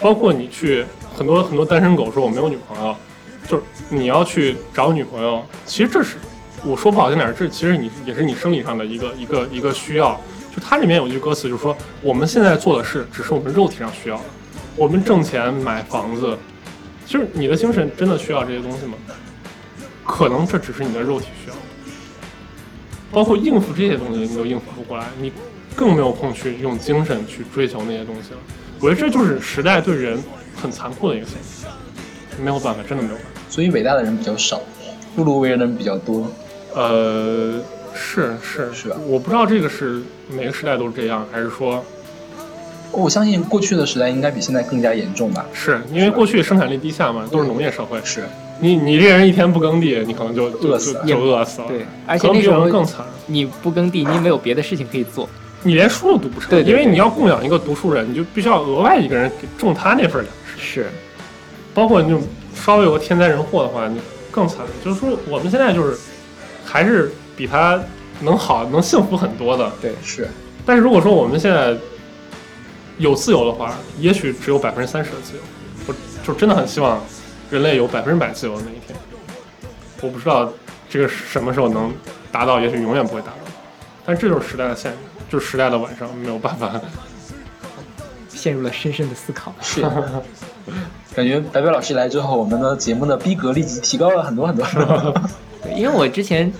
包括你去很多很多单身狗说我没有女朋友，就是你要去找女朋友，其实这是我说不好听点儿，这其实你也是你生理上的一个一个一个需要。就它里面有一句歌词，就是说我们现在做的事只是我们肉体上需要的，我们挣钱买房子，就是你的精神真的需要这些东西吗？可能这只是你的肉体需要，包括应付这些东西你都应付不过来，你更没有空去用精神去追求那些东西了。我觉得这就是时代对人很残酷的一个现象，没有办法，真的没有办法。所以伟大的人比较少，不如为人的人比较多。呃，是是是吧我不知道这个是每个时代都是这样，还是说我相信过去的时代应该比现在更加严重吧？是因为过去生产力低下嘛，都是农业社会，是，你你这人一天不耕地，你可能就就就饿死就饿死了。对，而可能比且那时候更惨，你不耕地，你也没有别的事情可以做。你连书都读不成，对因为你要供养一个读书人，你就必须要额外一个人给种他那份粮食。是，包括你就稍微有个天灾人祸的话，你更惨。就是说，我们现在就是还是比他能好、能幸福很多的。对，是，但是如果说我们现在有自由的话，也许只有百分之三十的自由。我就真的很希望人类有百分之百自由的那一天。我不知道这个什么时候能达到，也许永远不会达到。但这就是时代的限制，就是时代的晚上，没有办法。陷入了深深的思考。是。感觉白白老师来之后，我们的节目的逼格立即提高了很多很多。对，因为我之前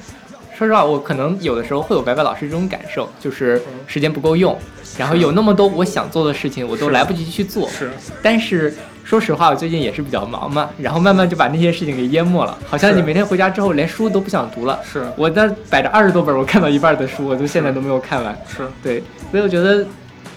说实话，我可能有的时候会有白白老师这种感受，就是时间不够用，然后有那么多我想做的事情，我都来不及去做。是，但是说实话，我最近也是比较忙嘛，然后慢慢就把那些事情给淹没了，好像你每天回家之后连书都不想读了。是我那摆着二十多本我看到一半的书，我就现在都没有看完。是，对，所以我觉得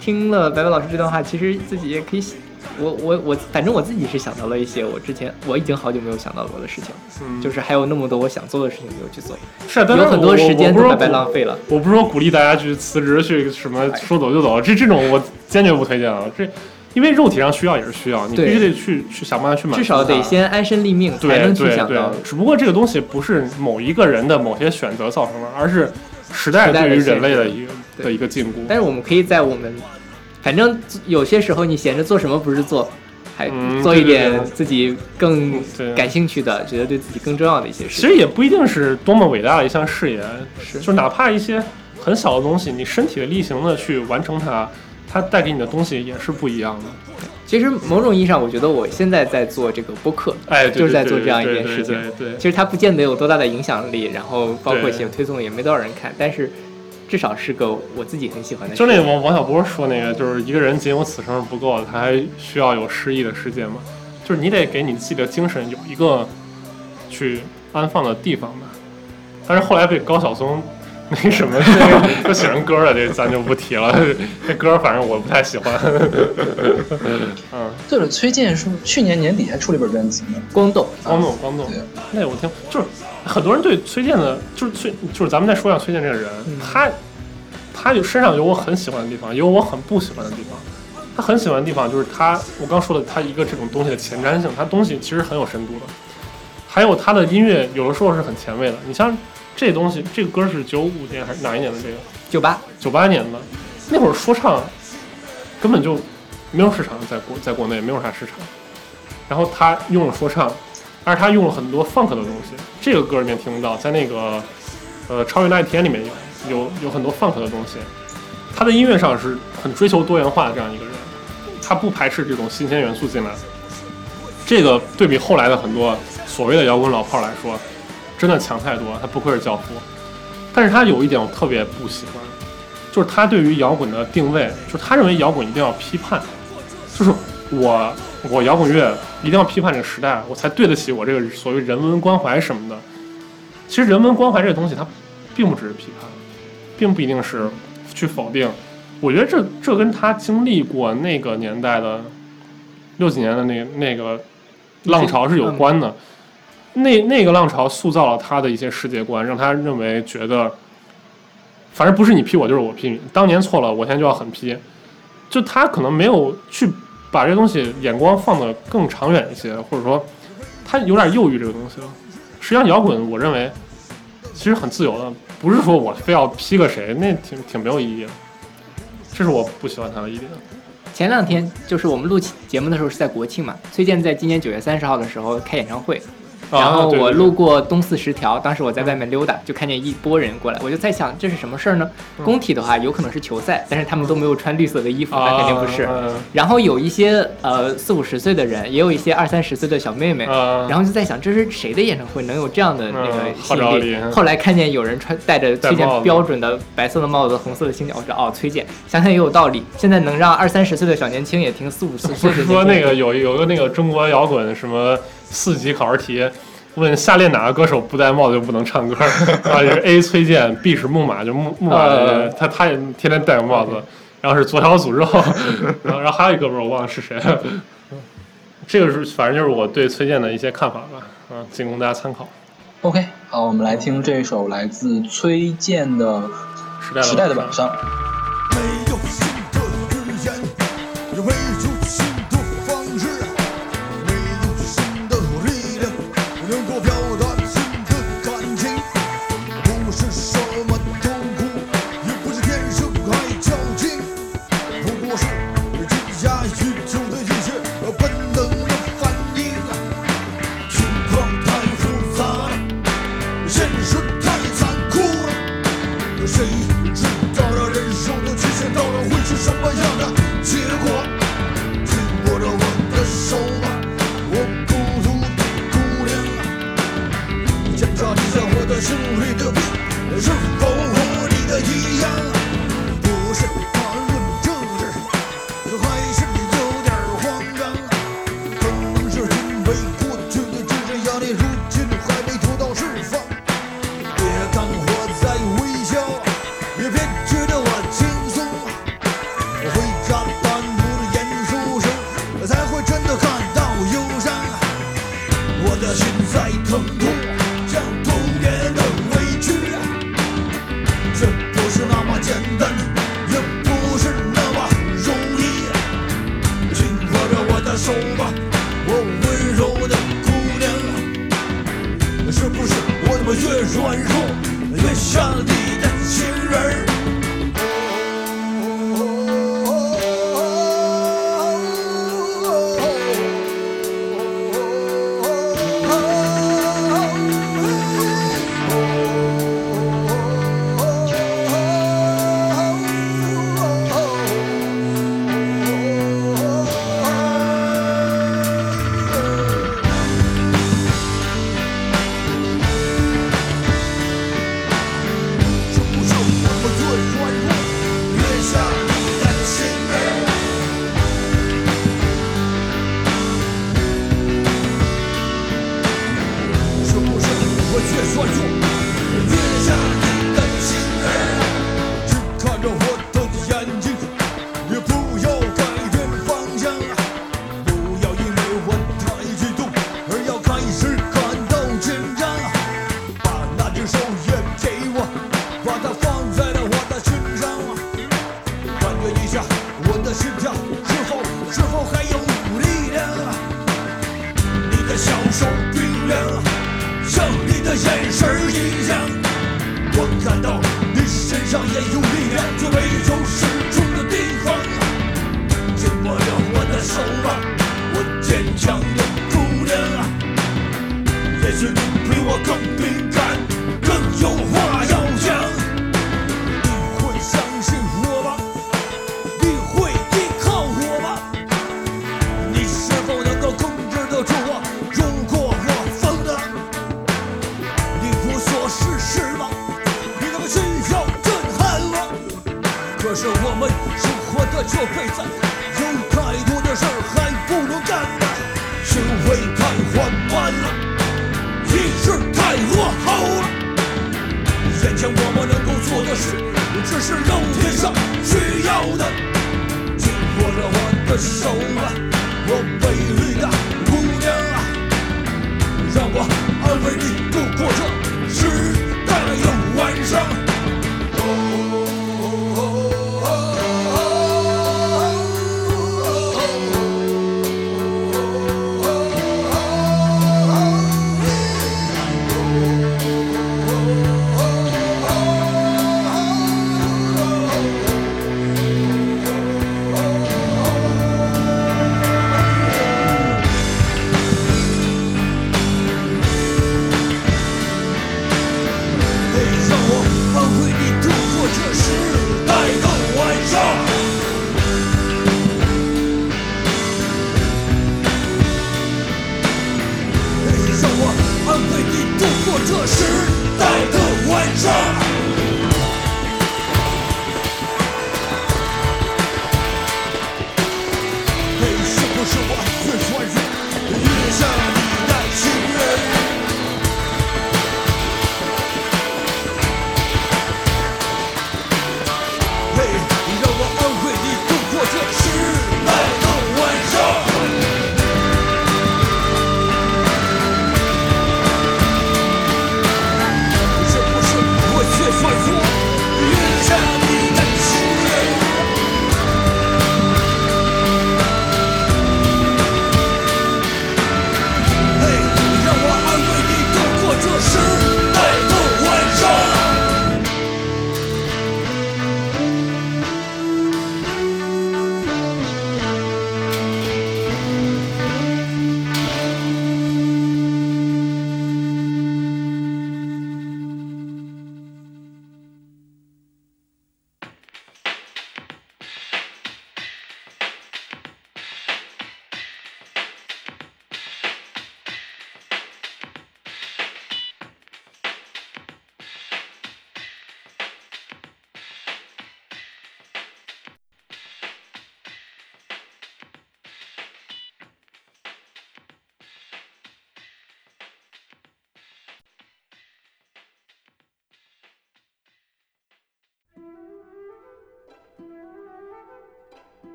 听了白白老师这段话，其实自己也可以想，我我我，反正我自己是想到了一些我之前我已经好久没有想到过的事情，嗯，就是还有那么多我想做的事情没有去做，是啊，但是有很多时间都白白浪费了。我不是说鼓励大家去辞职去什么说走就走，这这种我坚决不推荐啊。这因为肉体上需要也是需要，你必须得去去想办法去买。至少得先安身立命，才能去对对想到。。只不过这个东西不是某一个人的某些选择造成的，而是时代对于人类的一个对的一个禁锢。但是我们可以在我们，反正有些时候你闲着做什么不是做，还嗯做一点自己更感兴趣的，觉得对自己更重要的一些事其。实也不一定是多么伟大的一项事业，是。就哪怕一些很小的东西，你身体的力行的去完成它，它带给你的东西也是不一样的。其实某种意义上，我觉得我现在在做这个播客，哎，就是在做这样一件事情。对对其实它不见得有多大的影响力，然后包括一些推送也没多少人看，但是至少是个我自己很喜欢的。就那王王小波说那个，就是一个人仅有此生是不够的，他还需要有诗意的世界嘛。就是你得给你自己的精神有一个去安放的地方吧。但是后来被高晓松 那什么那个就写成歌了，这咱就不提了。这歌反正我不太喜欢。嗯，对了，崔健是去年年底还出了一本专辑呢。光动，光动光动，那我听就是很多人对崔健的，就是崔就是咱们再说一下崔健这个人，他他有身上有我很喜欢的地方，也有我很不喜欢的地方。他很喜欢的地方就是他，我刚说的他一个这种东西的前瞻性，他东西其实很有深度的。还有他的音乐有的时候是很前卫的，你像这东西，这个歌是九五年还是哪一年的？这个九八，九八年的，那会儿说唱根本就没有市场，在国在国内没有啥市场。然后他用了说唱，而且他用了很多 funk 的东西，这个歌里面听不到，在那个呃《超越那一天》里面有有有很多 funk 的东西。他的音乐上是很追求多元化的这样一个人，他不排斥这种新鲜元素进来。这个对比后来的很多所谓的摇滚老炮儿来说，真的强太多。他不愧是教父，但是他有一点我特别不喜欢，就是他对于摇滚的定位，就是他认为摇滚一定要批判，就是我我摇滚乐一定要批判这个时代，我才对得起我这个所谓人文关怀什么的。其实人文关怀这个东西，它并不只是批判，并不一定是去否定。我觉得这这跟他经历过那个年代的六几年的那那个浪潮是有关的。那那个浪潮塑造了他的一些世界观，让他认为觉得，反正不是你批我就是我批你，当年错了，我现在就要狠批。就他可能没有去把这东西眼光放得更长远一些，或者说他有点幼育这个东西了。实际上摇滚，我认为其实很自由的，不是说我非要批个谁，那挺挺没有意义的。这是我不喜欢他的一点。前两天就是我们录节目的时候是在国庆嘛，崔健在今年九月三十号的时候开演唱会，然后我路过东四十条，当时我在外面溜达，就看见一波人过来，我就在想这是什么事儿呢？嗯工体的话有可能是球赛，但是他们都没有穿绿色的衣服，那肯定不是。啊然后有一些呃四五十岁的人，也有一些二三十岁的小妹妹，啊然后就在想这是谁的演唱会能有这样的那个嗯吸引力？后来看见有人穿戴着崔健标准的白色的帽子、红色的星角，我说哦崔健，想想也有道理。现在能让二三十岁的小年轻也听四五十岁的 不是说那个有有个那个中国摇滚什么四级考试题，问下列哪个歌手不戴帽子就不能唱歌？啊，是 A 崔健，B 是木马，就木木马的呃他他也天天戴个帽子，然后是左小诅咒，然后然后还有一哥们儿我忘了是谁了。这个是反正就是我对崔健的一些看法吧，啊，仅供大家参考。OK，好，我们来听这首来自崔健的时代的晚上》。谁知道那人生的极限到底会是什么样的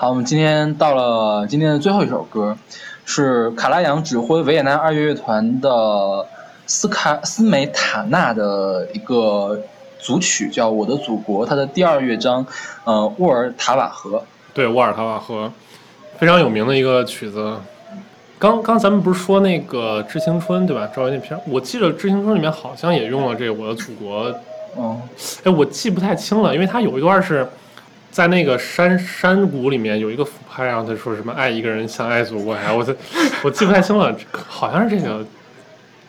好，我们今天到了今天的最后一首歌，是卡拉扬指挥维也纳二乐乐团的斯卡斯梅塔纳的一个组曲，叫《我的祖国》，它的第二乐章，呃，沃尔塔瓦河。对，沃尔塔瓦河非常有名的一个曲子。刚刚咱们不是说那个《致青春》对吧？赵薇那片儿，我记得《致青春》里面好像也用了这个《我的祖国》。嗯，哎，我记不太清了，因为它有一段是在那个山山谷里面有一个俯拍，然后他说什么“爱一个人像爱祖国”，呀，我 我记不太清了，好像是这个，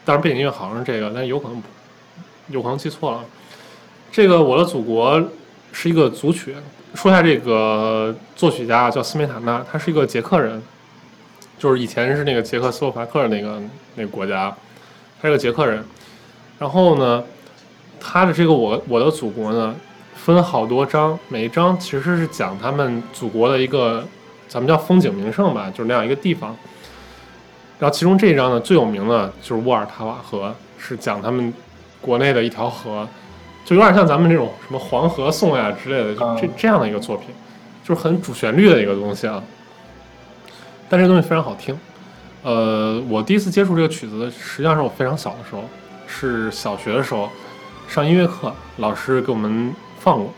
当然背景音乐好像是这个，但有可能有可能记错了。这个《我的祖国》是一个组曲，说一下这个作曲家叫斯梅塔纳，他是一个捷克人，就是以前是那个捷克斯洛伐克那个那个国家，他是个捷克人。然后呢，他的这个我我的祖国呢，分好多章，每一章其实是讲他们祖国的一个，咱们叫风景名胜吧，就是那样一个地方。然后其中这一章呢，最有名的就是沃尔塔瓦河，是讲他们国内的一条河，就有点像咱们这种什么黄河颂呀之类的，就这这样的一个作品，就是很主旋律的一个东西啊。但这个东西非常好听。呃，我第一次接触这个曲子，实际上是我非常小的时候，是小学的时候上音乐课，老师给我们放过，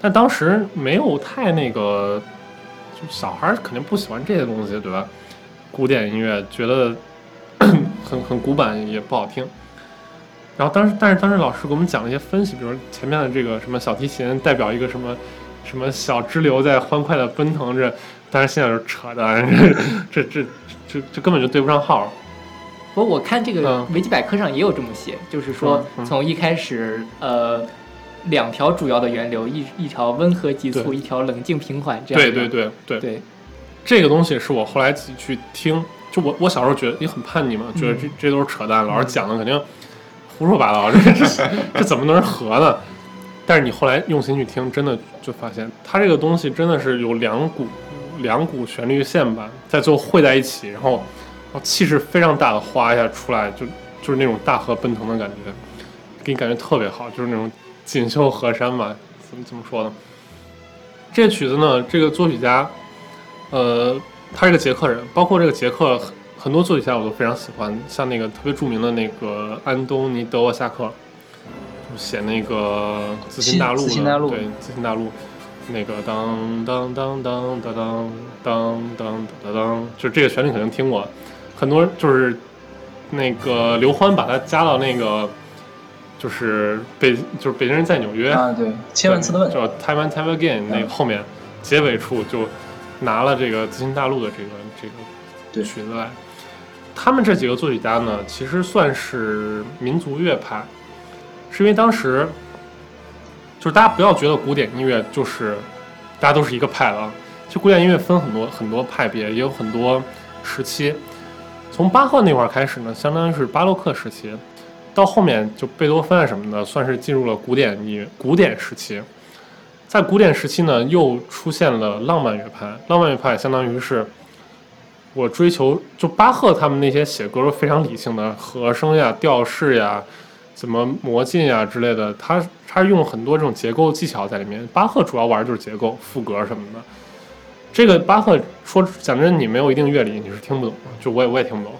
但当时没有太那个，就小孩儿肯定不喜欢这些东西，对吧？古典音乐觉得 很很古板，也不好听。然后当时，但是当时老师给我们讲了一些分析，比如前面的这个什么小提琴代表一个什么什么小支流在欢快的奔腾着，但是现在就是扯淡，这这这这这根本就对不上号。不过我看这个嗯维基百科上也有这么写，就是说从一开始，呃，两条主要的源流，一一条温和急促，一条冷静平缓，这样对对对对，对。这个东西是我后来自己去听，就我我小时候觉得也很叛逆嘛，觉得这这都是扯淡，老师讲的肯定胡说八道，这 这这怎么能是和呢？但是你后来用心去听，真的就发现它这个东西真的是有两股两股旋律线吧，在最后汇在一起，然后然后气势非常大的哗一下出来，就就是那种大河奔腾的感觉，给你感觉特别好，就是那种锦绣河山嘛，怎么怎么说呢？这个曲子呢，这个作曲家，呃，他是个捷克人，包括这个捷克很很多作曲家我都非常喜欢，像那个特别著名的那个安东尼德沃夏克，就写那个《自信大陆》的，自新大陆对，《自信大陆》那个当当当当当当当当当当，就这个旋律肯定听过，很多就是那个刘欢把它加到那个。就是北，就是北京人在纽约啊，对，千万次的问，叫 Time and Time Again 那个后面结尾处就拿了这个自新大陆的这个这对个曲子来。他们这几个作曲家呢，其实算是民族乐派，是因为当时就是大家不要觉得古典音乐就是大家都是一个派的啊，就古典音乐分很多很多派别，也有很多时期。从巴赫那块儿开始呢，相当于是巴洛克时期，到后面就贝多芬啊什么的，算是进入了古典音乐古典时期。在古典时期呢，又出现了浪漫乐派。浪漫乐派相当于是我追求，就巴赫他们那些写歌非常理性的和声呀、调式呀、怎么魔镜呀之类的，他他用很多这种结构技巧在里面。巴赫主要玩的就是结构、副歌什么的。这个巴赫说讲真，你没有一定乐理，你是听不懂，就我也我也听不懂。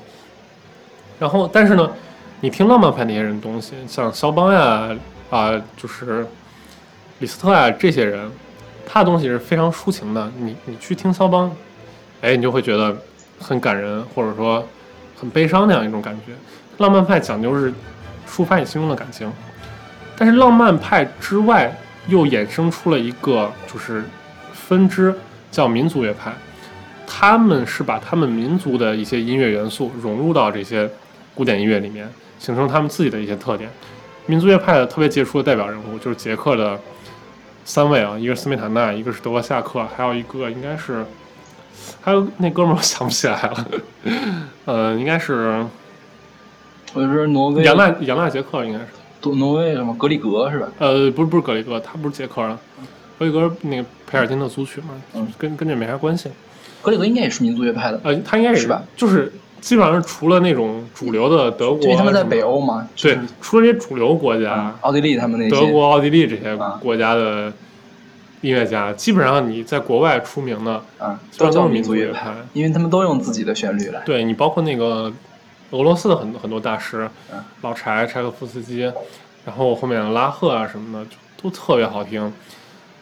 然后，但是呢，你听浪漫派那些人东西，像肖邦呀啊、就是李斯特啊这些人，他的东西是非常抒情的。你你去听肖邦，哎，你就会觉得很感人，或者说很悲伤那样一种感觉。浪漫派讲究是抒发你心中的感情，但是浪漫派之外又衍生出了一个就是分支，叫民族乐派。他们是把他们民族的一些音乐元素融入到这些古典音乐里面，形成他们自己的一些特点。民族乐派的特别杰出的代表人物就是捷克的三位啊，一个是斯梅塔纳，一个是德沃夏克，还有一个应该是，还有那哥们儿我想不起来了，呃，应该是我就说挪威、杨纳杨纳捷克，应该是，多挪威什么格里格是吧？呃，不是不是格里格，他不是捷克的，格里格那个佩尔金特组曲嘛，嗯跟跟这没啥关系。格里格应该也是民族乐派的，呃，他应该也是吧？就是基本上除了那种主流的德国，因为他们在北欧嘛，对，除了这些主流国家，啊，奥地利他们那些，德国、奥地利这些啊国家的音乐家，基本上你在国外出名的，啊，都是民族乐派派，因为他们都用自己的旋律来。对你包括那个俄罗斯的很多很多大师嗯，老柴、柴可夫斯基，然后后面拉赫啊什么的，就都特别好听。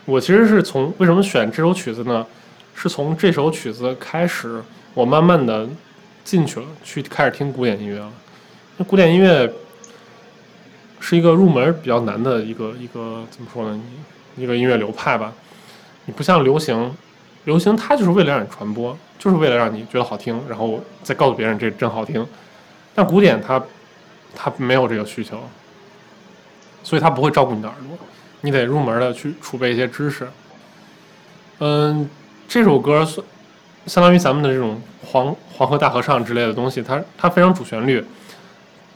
我其实是从为什么选这首曲子呢？是从这首曲子开始，我慢慢的进去了，去开始听古典音乐了。那古典音乐是一个入门比较难的一个一个怎么说呢？一个音乐流派吧。你不像流行，流行它就是为了让你传播，就是为了让你觉得好听，然后再告诉别人这真好听。但古典它它没有这个需求，所以它不会照顾你的耳朵，你得入门的去储备一些知识。嗯，这首歌算相当于咱们的这种黄黄河大合唱之类的东西，它它非常主旋律，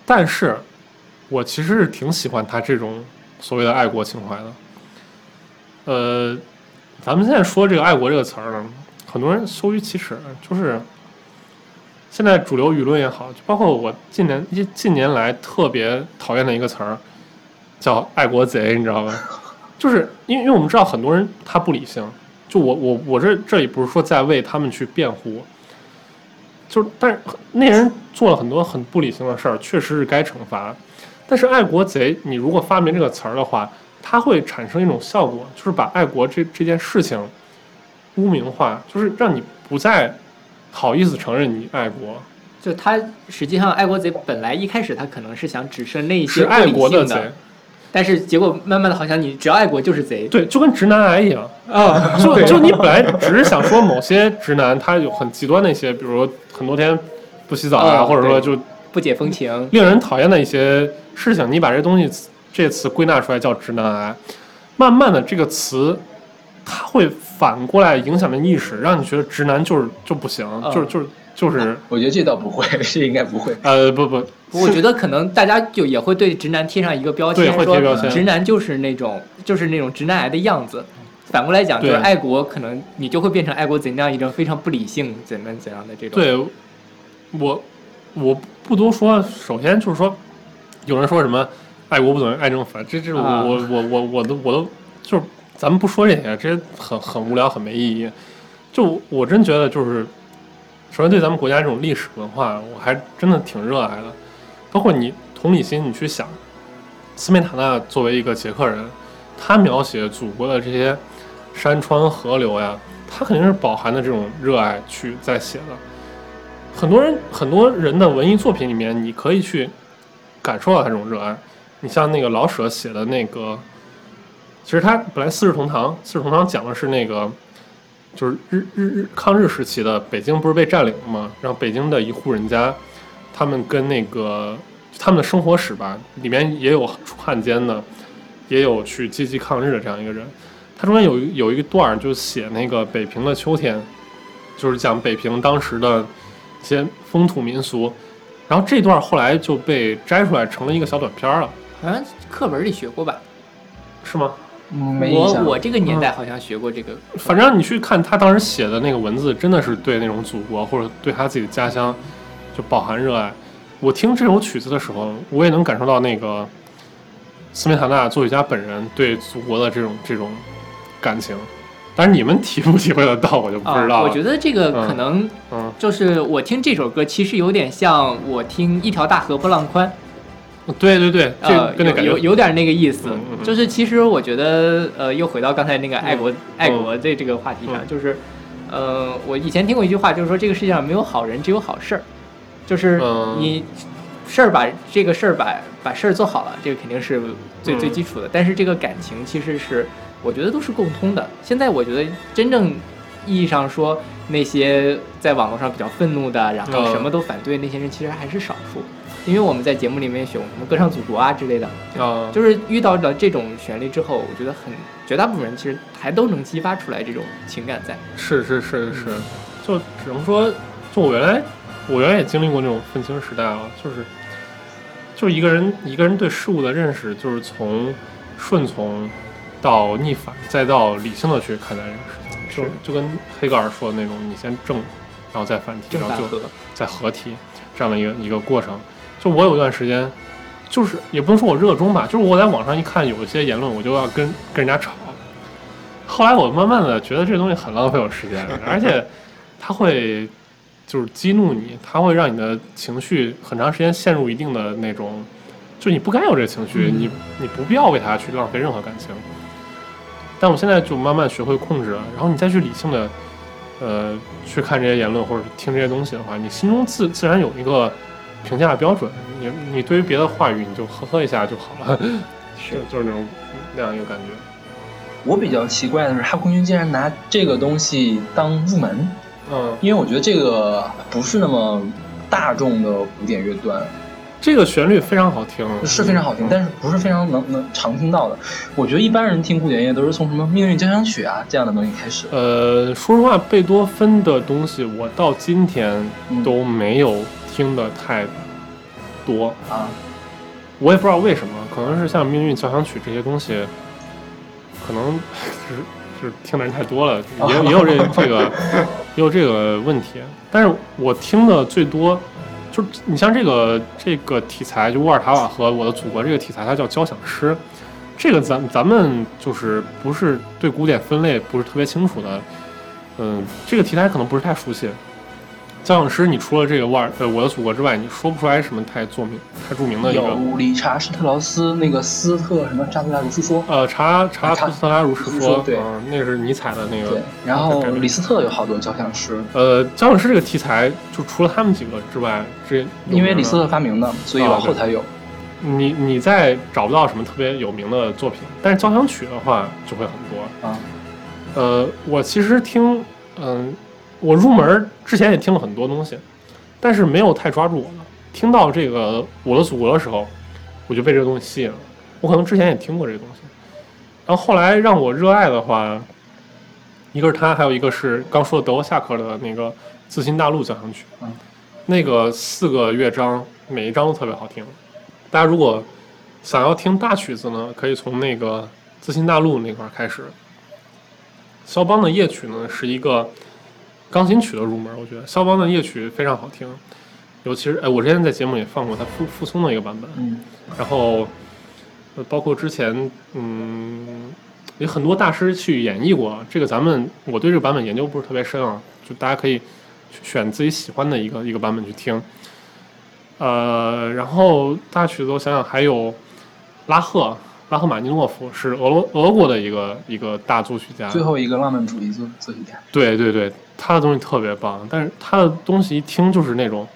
但是我其实是挺喜欢他这种所谓的爱国情怀的。呃，咱们现在说这个“爱国”这个词儿呢，很多人羞于启齿，就是现在主流舆论也好，包括我近年近近年来特别讨厌的一个词儿，叫“爱国贼”，你知道吧？就是因为因为我们知道很多人他不理性，就我我我这这里不是说在为他们去辩护，就是但是那人做了很多很不理性的事儿，确实是该惩罚。但是爱国贼，你如果发明这个词儿的话，它会产生一种效果，就是把爱国这这件事情污名化，就是让你不再好意思承认你爱国，就他实际上爱国贼本来一开始他可能是想只涉那一些爱国的贼但是结果慢慢的，好像你只要爱国就是贼。对，就跟直男癌一样，啊，就就你本来只是想说某些直男他有很极端的一些，比如说很多天不洗澡啊，哦或者说就不解风情，令人讨厌的一些事情，你把这东西这词归纳出来叫直男癌，慢慢的这个词，它会反过来影响你的意识，让你觉得直男就是就不行，嗯就是就是就是我觉得这倒不会，这应该不会。呃不不，我觉得可能大家就也会对直男贴上一个标签，说会贴标签直男就是那种就是那种直男癌的样子。反过来讲，就是爱国，可能你就会变成爱国贼那样一种非常不理性、怎么怎样的这种。对我我不多说，首先就是说，有人说什么爱国不等于爱政府，这这我啊我我我我都我都就是咱们不说这些，这些很很无聊，很没意义。就我真觉得就是，首先对咱们国家这种历史文化，我还真的挺热爱的。包括你同理心，你去想，斯梅塔纳作为一个捷克人，他描写祖国的这些山川河流呀，他肯定是饱含的这种热爱去在写的。很多人很多人的文艺作品里面，你可以去感受到他这种热爱。你像那个老舍写的那个，其实他本来《四世同堂》，《四世同堂》讲的是那个，就是日日日抗日时期的北京不是被占领了吗？然后北京的一户人家，他们跟那个他们的生活史吧，里面也有汉奸的，也有去积极抗日的这样一个人。他中间有一有一段儿就写那个北平的秋天，就是讲北平当时的一些风土民俗。然后这段后来就被摘出来成了一个小短片了，好像课本里学过吧？是吗？我没我。我这个年代好像学过这个。反正你去看他当时写的那个文字，真的是对那种祖国或者对他自己的家乡就饱含热爱。我听这首曲子的时候，我也能感受到那个斯梅塔纳作曲家本人对祖国的这种这种感情。但是你们体不体会得到，我就不知道啊，了。我觉得这个嗯可能嗯，就是我听这首歌，其实有点像我听《一条大河波浪宽》。对 对对，这呃，有有有点那个意思，就是其实我觉得，呃，又回到刚才那个爱国、爱国这这个话题上，嗯就是，呃，我以前听过一句话，就是说这个世界上没有好人，只有好事儿，就是嗯你事儿把这个事儿把把事儿做好了，这个肯定是最、嗯。最基础的，但是这个感情其实是我觉得都是共通的。现在我觉得真正意义上说，那些在网络上比较愤怒的，然后嗯什么都反对那些人，其实还是少数。因为我们在节目里面选什么歌唱祖国啊之类的，啊，就是遇到了这种旋律之后，我觉得很绝大部分人其实还都能激发出来这种情感在。是是是是，就只能说，就我原来我原来也经历过那种愤青时代啊，就是就是一个人一个人对事物的认识，就是从顺从到逆反，再到理性的去看待这个事情，就是。就跟黑格尔说的那种，你先正，然后再反体，然后就再合体这样的一个一个过程。就我有一段时间，就是也不能说我热衷吧，就是我在网上一看有一些言论，我就要跟跟人家吵。后来我慢慢的觉得这东西很浪费我时间，而且它会就是激怒你，它会让你的情绪很长时间陷入一定的那种，就你不该有这情绪，你你不必要为它去浪费任何感情。但我现在就慢慢学会控制了，然后你再去理性的，呃，去看这些言论或者听这些东西的话，你心中自自然有一个评价标准。你你对于别的话语，你就呵呵一下就好了，是就是那种那样一个感觉。我比较奇怪的是，哈空军竟然拿这个东西当入门，嗯，因为我觉得这个不是那么大众的古典乐段，这个旋律非常好听，是非常好听，但是不是非常能能常听到的。我觉得一般人听古典乐都是从什么《命运交响曲》啊这样的东西开始。呃，说实话，贝多芬的东西我到今天嗯都没有听的太多，啊，我也不知道为什么，可能是像《命运交响曲》这些东西，可能是是听的人太多了，也有也有这这个也有这个问题。但是我听的最多，就是你像这个这个题材，就沃尔塔瓦和我的祖国这个题材，它叫交响诗。这个咱咱们就是不是对古典分类不是特别清楚的，嗯，这个题材可能不是太熟悉。交响诗，你除了这个沃尔呃我的祖国之外，你说不出来什么太著名太著名的一个。有理查施特劳斯那个斯特什么扎图拉如是说，呃，查查查斯特拉如是说，对嗯，那个是尼采的那个对，，然后李斯特有好多交响诗，呃，交响诗这个题材，就除了他们几个之外，这因为李斯特发明的，所以往后才有。你你再找不到什么特别有名的作品，但是交响曲的话就会很多。啊，呃，我其实听，嗯、我入门之前也听了很多东西，但是没有太抓住我的。听到这个《我的祖国》的时候，我就被这个东西吸引了。我可能之前也听过这个东西，然后后来让我热爱的话，一个是他，还有一个是刚说的德沃夏克的那个《自新大陆交响曲》，嗯那个四个乐章，每一章都特别好听。大家如果想要听大曲子呢，可以从那个《自新大陆》那块开始。肖邦的夜曲呢是一个钢琴曲的入门，我觉得。肖邦的夜曲非常好听，尤其是哎，我之前在节目里放过他傅傅聪的一个版本，嗯。然后呃包括之前嗯有很多大师去演绎过这个，咱们我对这个版本研究不是特别深啊，就大家可以选自己喜欢的一个一个版本去听。呃，然后大曲子我想想还有拉赫拉赫玛尼诺夫是俄罗俄国的一个一个大作曲家，最后一个浪漫主义作作曲家，对对对，他的东西特别棒，但是他的东西一听就是那种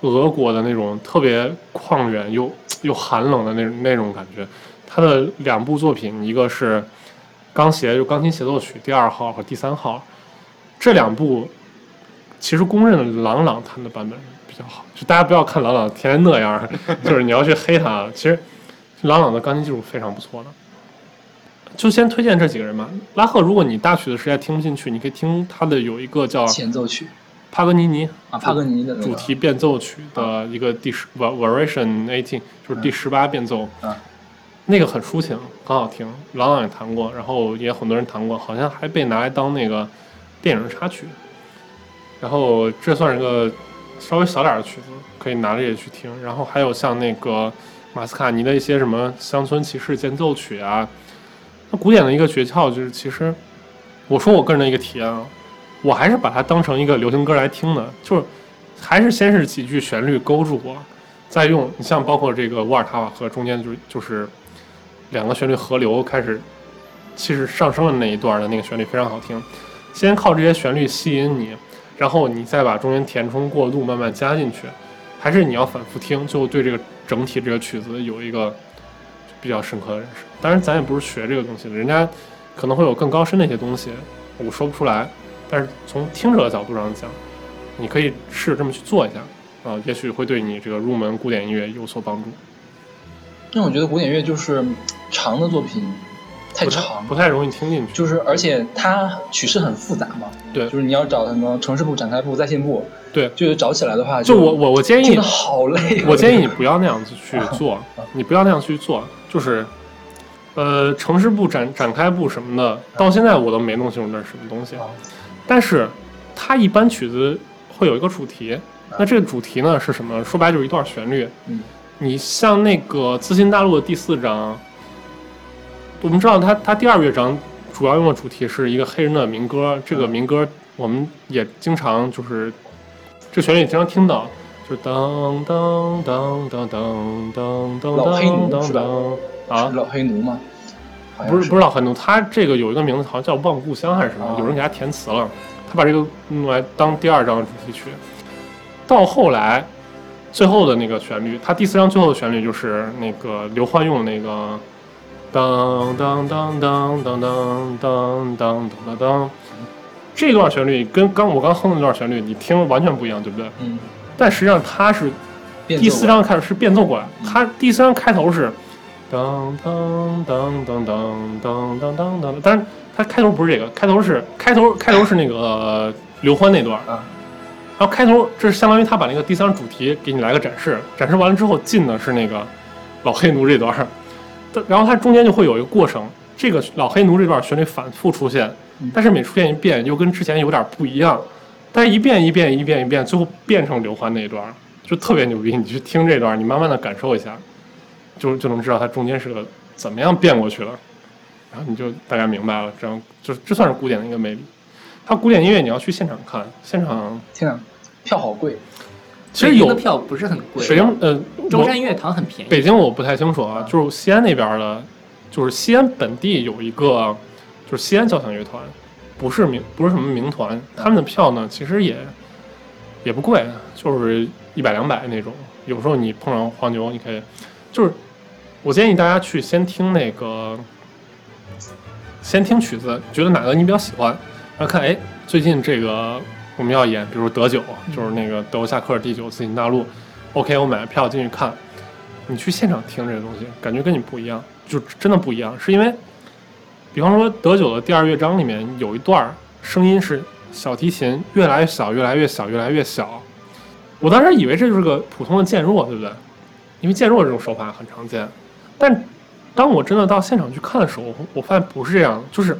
俄国的那种特别旷远又又寒冷的那那种感觉。他的两部作品，一个是钢协就钢琴协奏曲第二号和第三号，这两部其实公认的郎朗弹的版本比较好。就大家不要看郎朗天天那样，就是你要去黑他，其实郎朗的钢琴技术非常不错的。就先推荐这几个人吧。拉赫，如果你大曲子实在听不进去，你可以听他的有一个叫前奏曲帕格尼尼啊，帕格尼的主题变奏曲的一个第十 Variation Eighteen，就是第十八变奏，嗯那个很抒情，很好听。朗朗也弹过，然后也很多人弹过，好像还被拿来当那个电影的插曲。然后这算是个稍微小点的曲子，可以拿着也去听。然后还有像那个马斯卡尼的一些什么乡村骑士间奏曲啊，那古典的一个诀窍就是，其实我说我个人的一个体验啊，我还是把它当成一个流行歌来听的，就是还是先是几句旋律勾住我，再用你像包括这个沃尔塔瓦河中间就是就是两个旋律合流开始气势上升的那一段的那个旋律非常好听，先靠这些旋律吸引你，然后你再把中间填充过渡慢慢加进去，还是你要反复听，最后对这个整体这个曲子有一个比较深刻的认识。当然，咱也不是学这个东西的，人家可能会有更高深的一些东西，我说不出来。但是从听者的角度上讲，你可以试着这么去做一下，啊、也许会对你这个入门古典音乐有所帮助。因为我觉得古典乐就是长的作品太长不，太容易听进去。就是而且它曲式很复杂嘛，对就是你要找什么城市部、展开部、在线部，对就是找起来的话，就我我我建议好累，我建议你不要那样子去 做，你不要那样去做，就是，呃，城市部展展开部什么的，到现在我都没弄清楚那是什么东西。啊但是它一般曲子会有一个主题，那这个主题呢是什么？说白了就是一段旋律。嗯你像那个《自新大陆》的第四章，我们知道他他第二乐章主要用的主题是一个黑人的民歌，这个民歌我们也经常就是这个旋律也经常听到，就是当当当当当当当当当。啊？是，老黑奴吗？不是不是老黑奴，他这个有一个名字，好像叫《望故乡》还是什么，哦有人给他填词了，他把这个弄来当第二章的主题曲。到后来，最后的那个旋律，他第四章最后的旋律就是那个刘欢用的那个当当当当当当当当当当，这段旋律跟刚我刚哼的那段旋律，你听完全不一样，对不对？嗯，但实际上它是第四章开始是变奏过来，它第四章开头是当当当当当当当当当，但是它开头不是这个，开头是开头开头是那个刘欢那段，啊然后开头这是相当于他把那个第三主题给你来个展示，展示完了之后进的是那个老黑奴这段，然后它中间就会有一个过程，这个老黑奴这段旋律反复出现，但是每出现一遍又跟之前有点不一样，但是一遍一遍一遍一遍，最后变成刘欢那一段，就特别牛逼。你去听这段，你慢慢的感受一下，就就能知道它中间是个怎么样变过去了，然后你就大概明白了，这样就这算是古典的一个魅力。它古典音乐你要去现场看，现场天哪，票好贵，其实有的票不是很贵，北京呃，我中山音乐堂很便宜。北京我不太清楚啊，就是西安那边的，就是西安本地有一个，就是西安交响乐团，不是名不是什么名团，他们的票呢其实也也不贵，就是一百两百那种。有时候你碰上黄牛，你可以，就是我建议大家去先听那个，先听曲子，觉得哪个你比较喜欢，然后看哎，最近这个我们要演，比如德九，就是那个德国夏克尔第九次行大陆，OK，我买了票进去看，你去现场听这个东西，感觉跟你不一样，就真的不一样，是因为，比方说德九的第二乐章里面有一段声音是小提琴越来越小，越来越小，越来越小，我当时以为这就是个普通的渐弱，对不对？因为渐弱这种手法很常见，但当我真的到现场去看的时候，我我发现不是这样，就是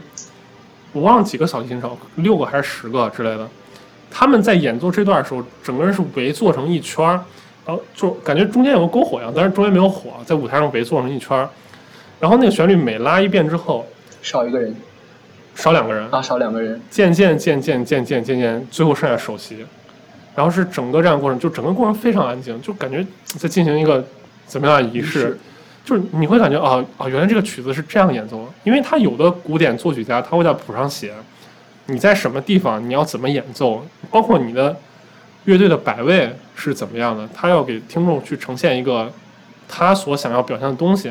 我忘了几个小提琴手，六个还是十个之类的，他们在演奏这段的时候，整个人是围坐成一圈儿，然后就感觉中间有个篝火一样，但是中间没有火，在舞台上围坐成一圈儿，然后那个旋律每拉一遍之后，少一个人。少两个人，啊，少两个人，渐渐渐渐渐渐渐渐，最后剩下首席，然后是整个这样的过程，就整个过程非常安静，就感觉在进行一个怎么样的仪式，就是你会感觉啊啊，原来这个曲子是这样演奏的，因为他有的古典作曲家他会在谱上写，你在什么地方你要怎么演奏，包括你的乐队的摆位是怎么样的，他要给听众去呈现一个他所想要表现的东西。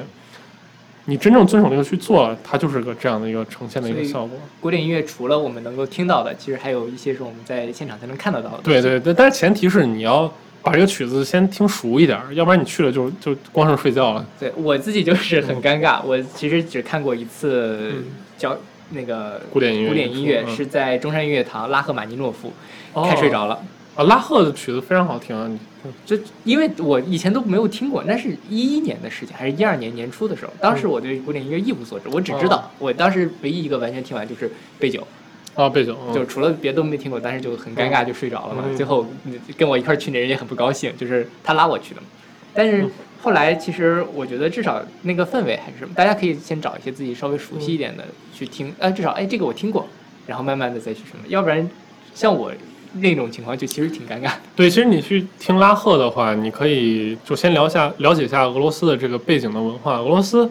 你真正遵守这个去做了，它就是个这样的一个呈现的一个效果。古典音乐除了我们能够听到的，其实还有一些是我们在现场才能看得到的。对对对，但是前提是你要把这个曲子先听熟一点儿，要不然你去了就就光剩睡觉了。对我自己就是很尴尬，我其实只看过一次嗯教那个古典音乐古典音乐嗯是在中山音乐堂拉赫玛尼诺夫，哦看睡着了。啊，拉赫的曲子非常好听啊，你就因为我以前都没有听过，那是一一年的事情，还是一二年年初的时候。当时我对古典音乐一无所知，我只知道，我当时唯一一个完全听完就是贝九，啊贝九，嗯就除了别的都没听过，但是就很尴尬，就睡着了嘛。嗯最后嗯跟我一块儿去那人也很不高兴，就是他拉我去的嘛。但是后来其实我觉得至少那个氛围还是什么，大家可以先找一些自己稍微熟悉一点的去听，呃，至少哎这个我听过，然后慢慢的再去什么，要不然像我那种情况就其实挺尴尬的。对，其实你去听拉赫的话，你可以就先聊下了解一下俄罗斯的这个背景的文化。俄罗斯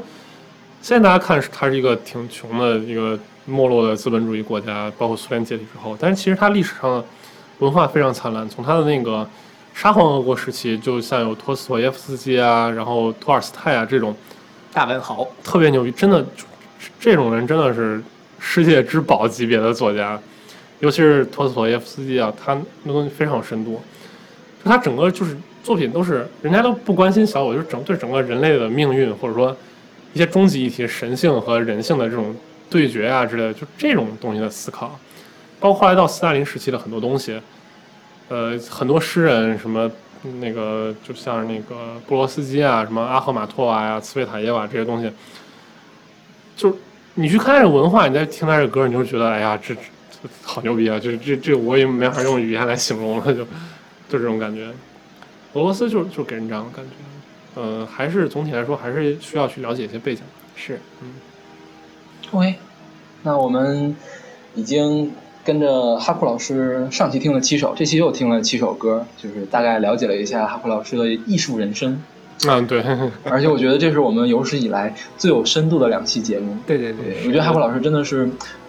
现在大家看是它是一个挺穷的一个没落的资本主义国家，包括苏联解体之后，但是其实它历史上的文化非常灿烂。从它的那个沙皇俄国时期，就像有托斯妥耶夫斯基啊，然后托尔斯泰啊这种大文豪，特别牛逼，真的这种人真的是世界之宝级别的作家，尤其是托斯妥耶夫斯基啊，他那东西非常有深度，就他整个就是作品都是人家都不关心小我，就整对整个人类的命运或者说一些终极议题、神性和人性的这种对决啊之类的，就这种东西的思考，包括后来到斯大林时期的很多东西，呃，很多诗人什么。那个就像是那个布罗斯基啊，什么阿赫玛托娃呀、茨维塔耶娃这些东西，就是你去看这个文化，你再听他这歌，你就觉得哎呀，这这这好牛逼啊！就是这这我也没法用语言来形容了，就就这种感觉。俄罗斯就就给人这样的感觉，呃，还是总体来说还是需要去了解一些背景。是 OK，那我们已经跟着哈库老师上期听了七首，这期又听了七首歌，就是大概了解了一下哈库老师的艺术人生。嗯，对，而且我觉得这是我们有史以来最有深度的两期节目。对对对对，我觉得哈库老师真的是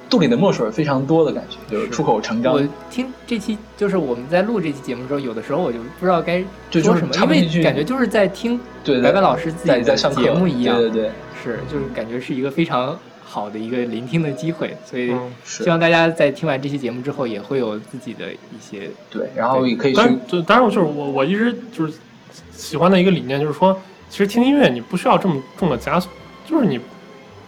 肚里的墨水非常多的感觉，就是出口成章我。听这期就是我们在录这期节目的时候，有的时候我就不知道该说什么，因为感觉就是在听白白老师自己在上节目一样，对对对，是就是感觉是一个非常好的一个聆听的机会，所以希望大家在听完这期节目之后，也会有自己的一些对，然后也可以去但是就当然就是我我一直就是喜欢的一个理念，就是说，其实听音乐你不需要这么重的枷锁，就是你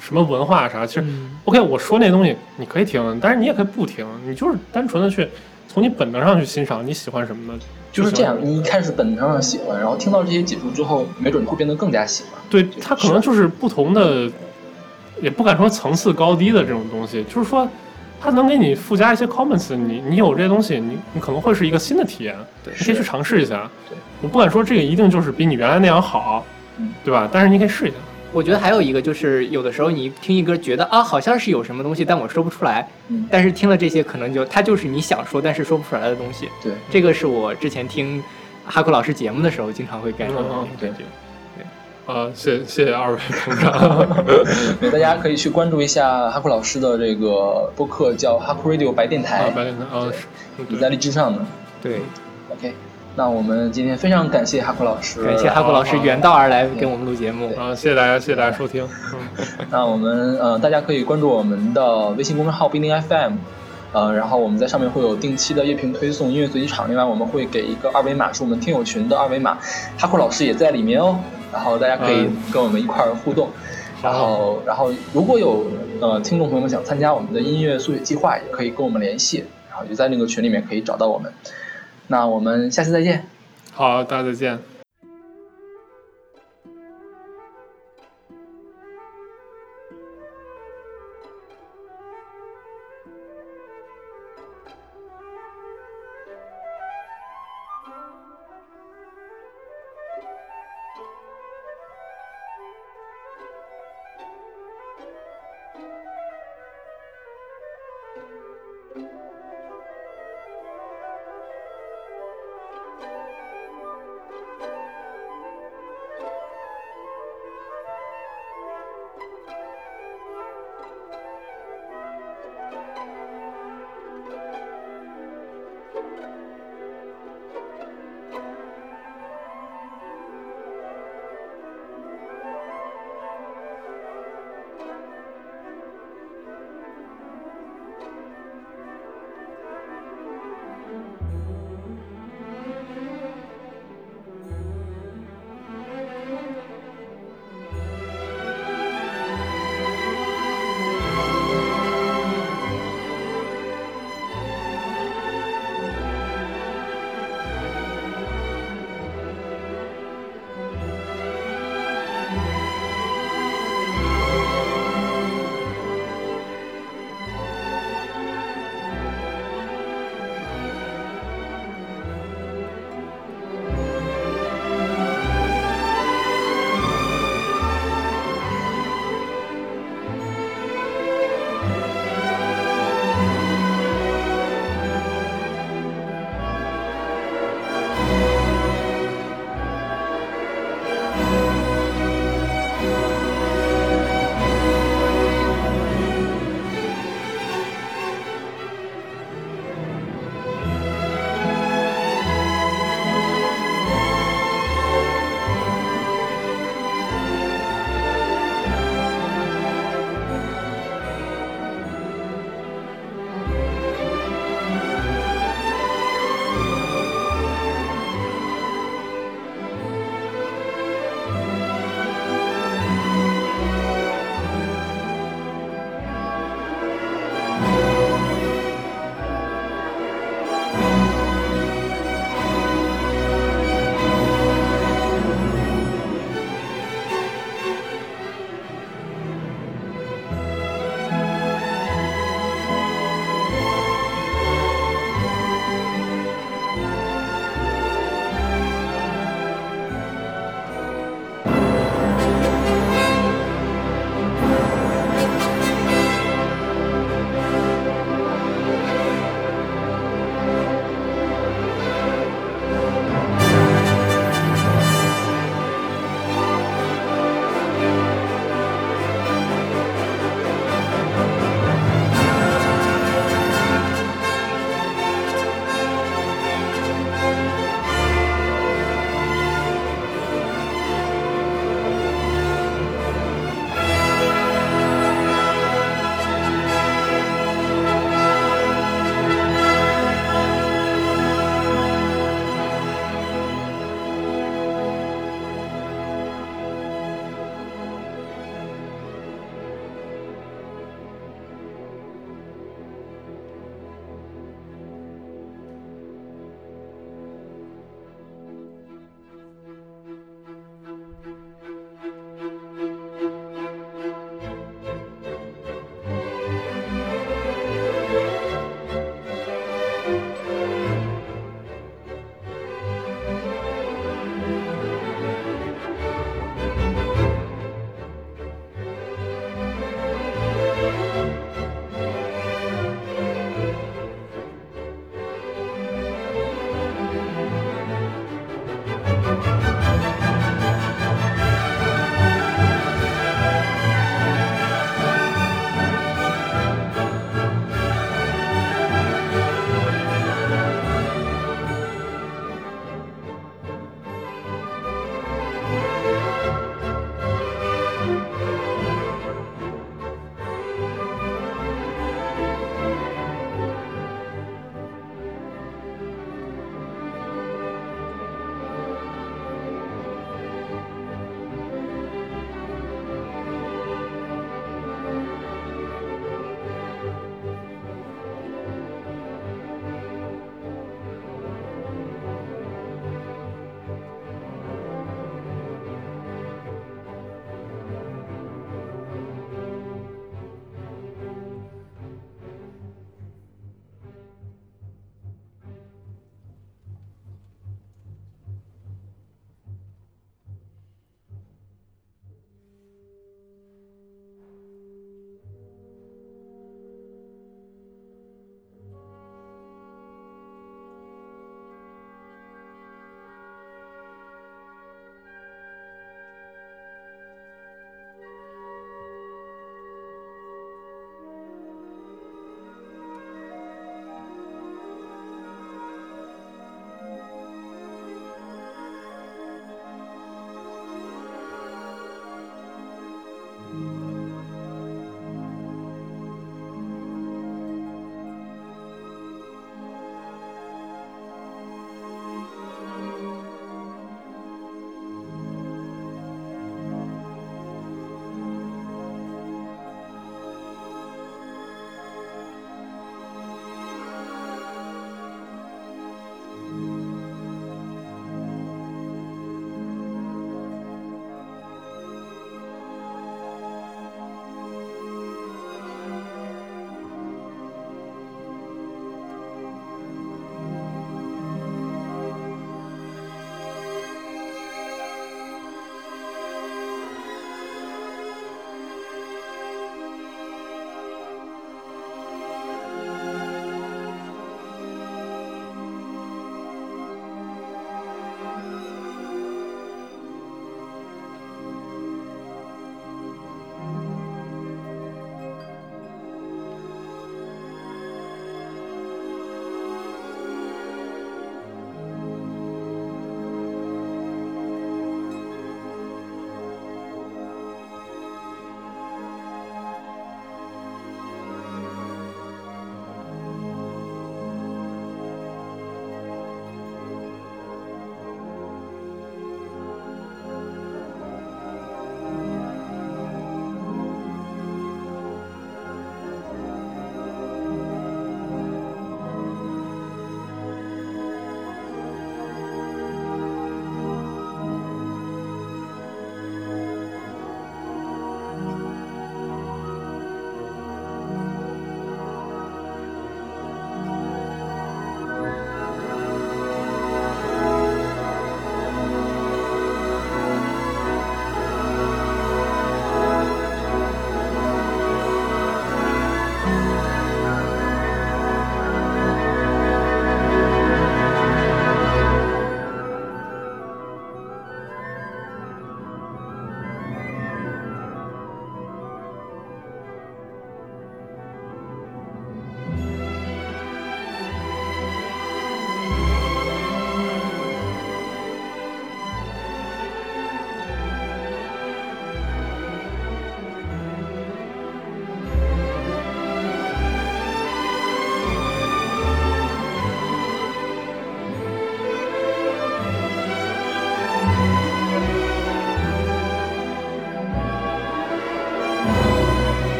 什么文化啥，其实嗯。OK，我说那东西你可以听，但是你也可以不听，你就是单纯的去从你本能上去欣赏你喜欢什么的，就是这样你一开始本能上喜欢，然后听到这些解说之后，没准会变得更加喜欢。对，它可能就是不同的，也不敢说层次高低的这种东西，就是说，它能给你附加一些 comments，你你有这些东西，你你可能会是一个新的体验，对你可以去尝试一下对。我不敢说这个一定就是比你原来那样好嗯，对吧？但是你可以试一下。我觉得还有一个就是，有的时候你听一歌，觉得啊好像是有什么东西，但我说不出来。嗯但是听了这些，可能就它就是你想说但是说不出来的东西。对，这个是我之前听哈库老师节目的时候，经常会感受到的嗯那种感觉。呃，谢谢谢二位捧场。对，大家可以去关注一下哈库老师的这个播客，叫哈库 Radio 白电啊，台，白电台啊，是，也在荔枝上呢。对，OK，那我们今天非常感谢哈库老师，感谢哈库老师远道而来给我们录节目。啊，谢谢大家，谢谢大家收听。嗯，那我们呃，大家可以关注我们的微信公众号必定 FM，呃，然后我们在上面会有定期的乐评推送、音乐随机场，另外我们会给一个二维码，是我们听友群的二维码，哈库老师也在里面哦，然后大家可以嗯跟我们一块儿互动。然后，然后如果有呃听众朋友们想参加我们的音乐速写计划，也可以跟我们联系，然后就在那个群里面可以找到我们。那我们下次再见。好，大家再见。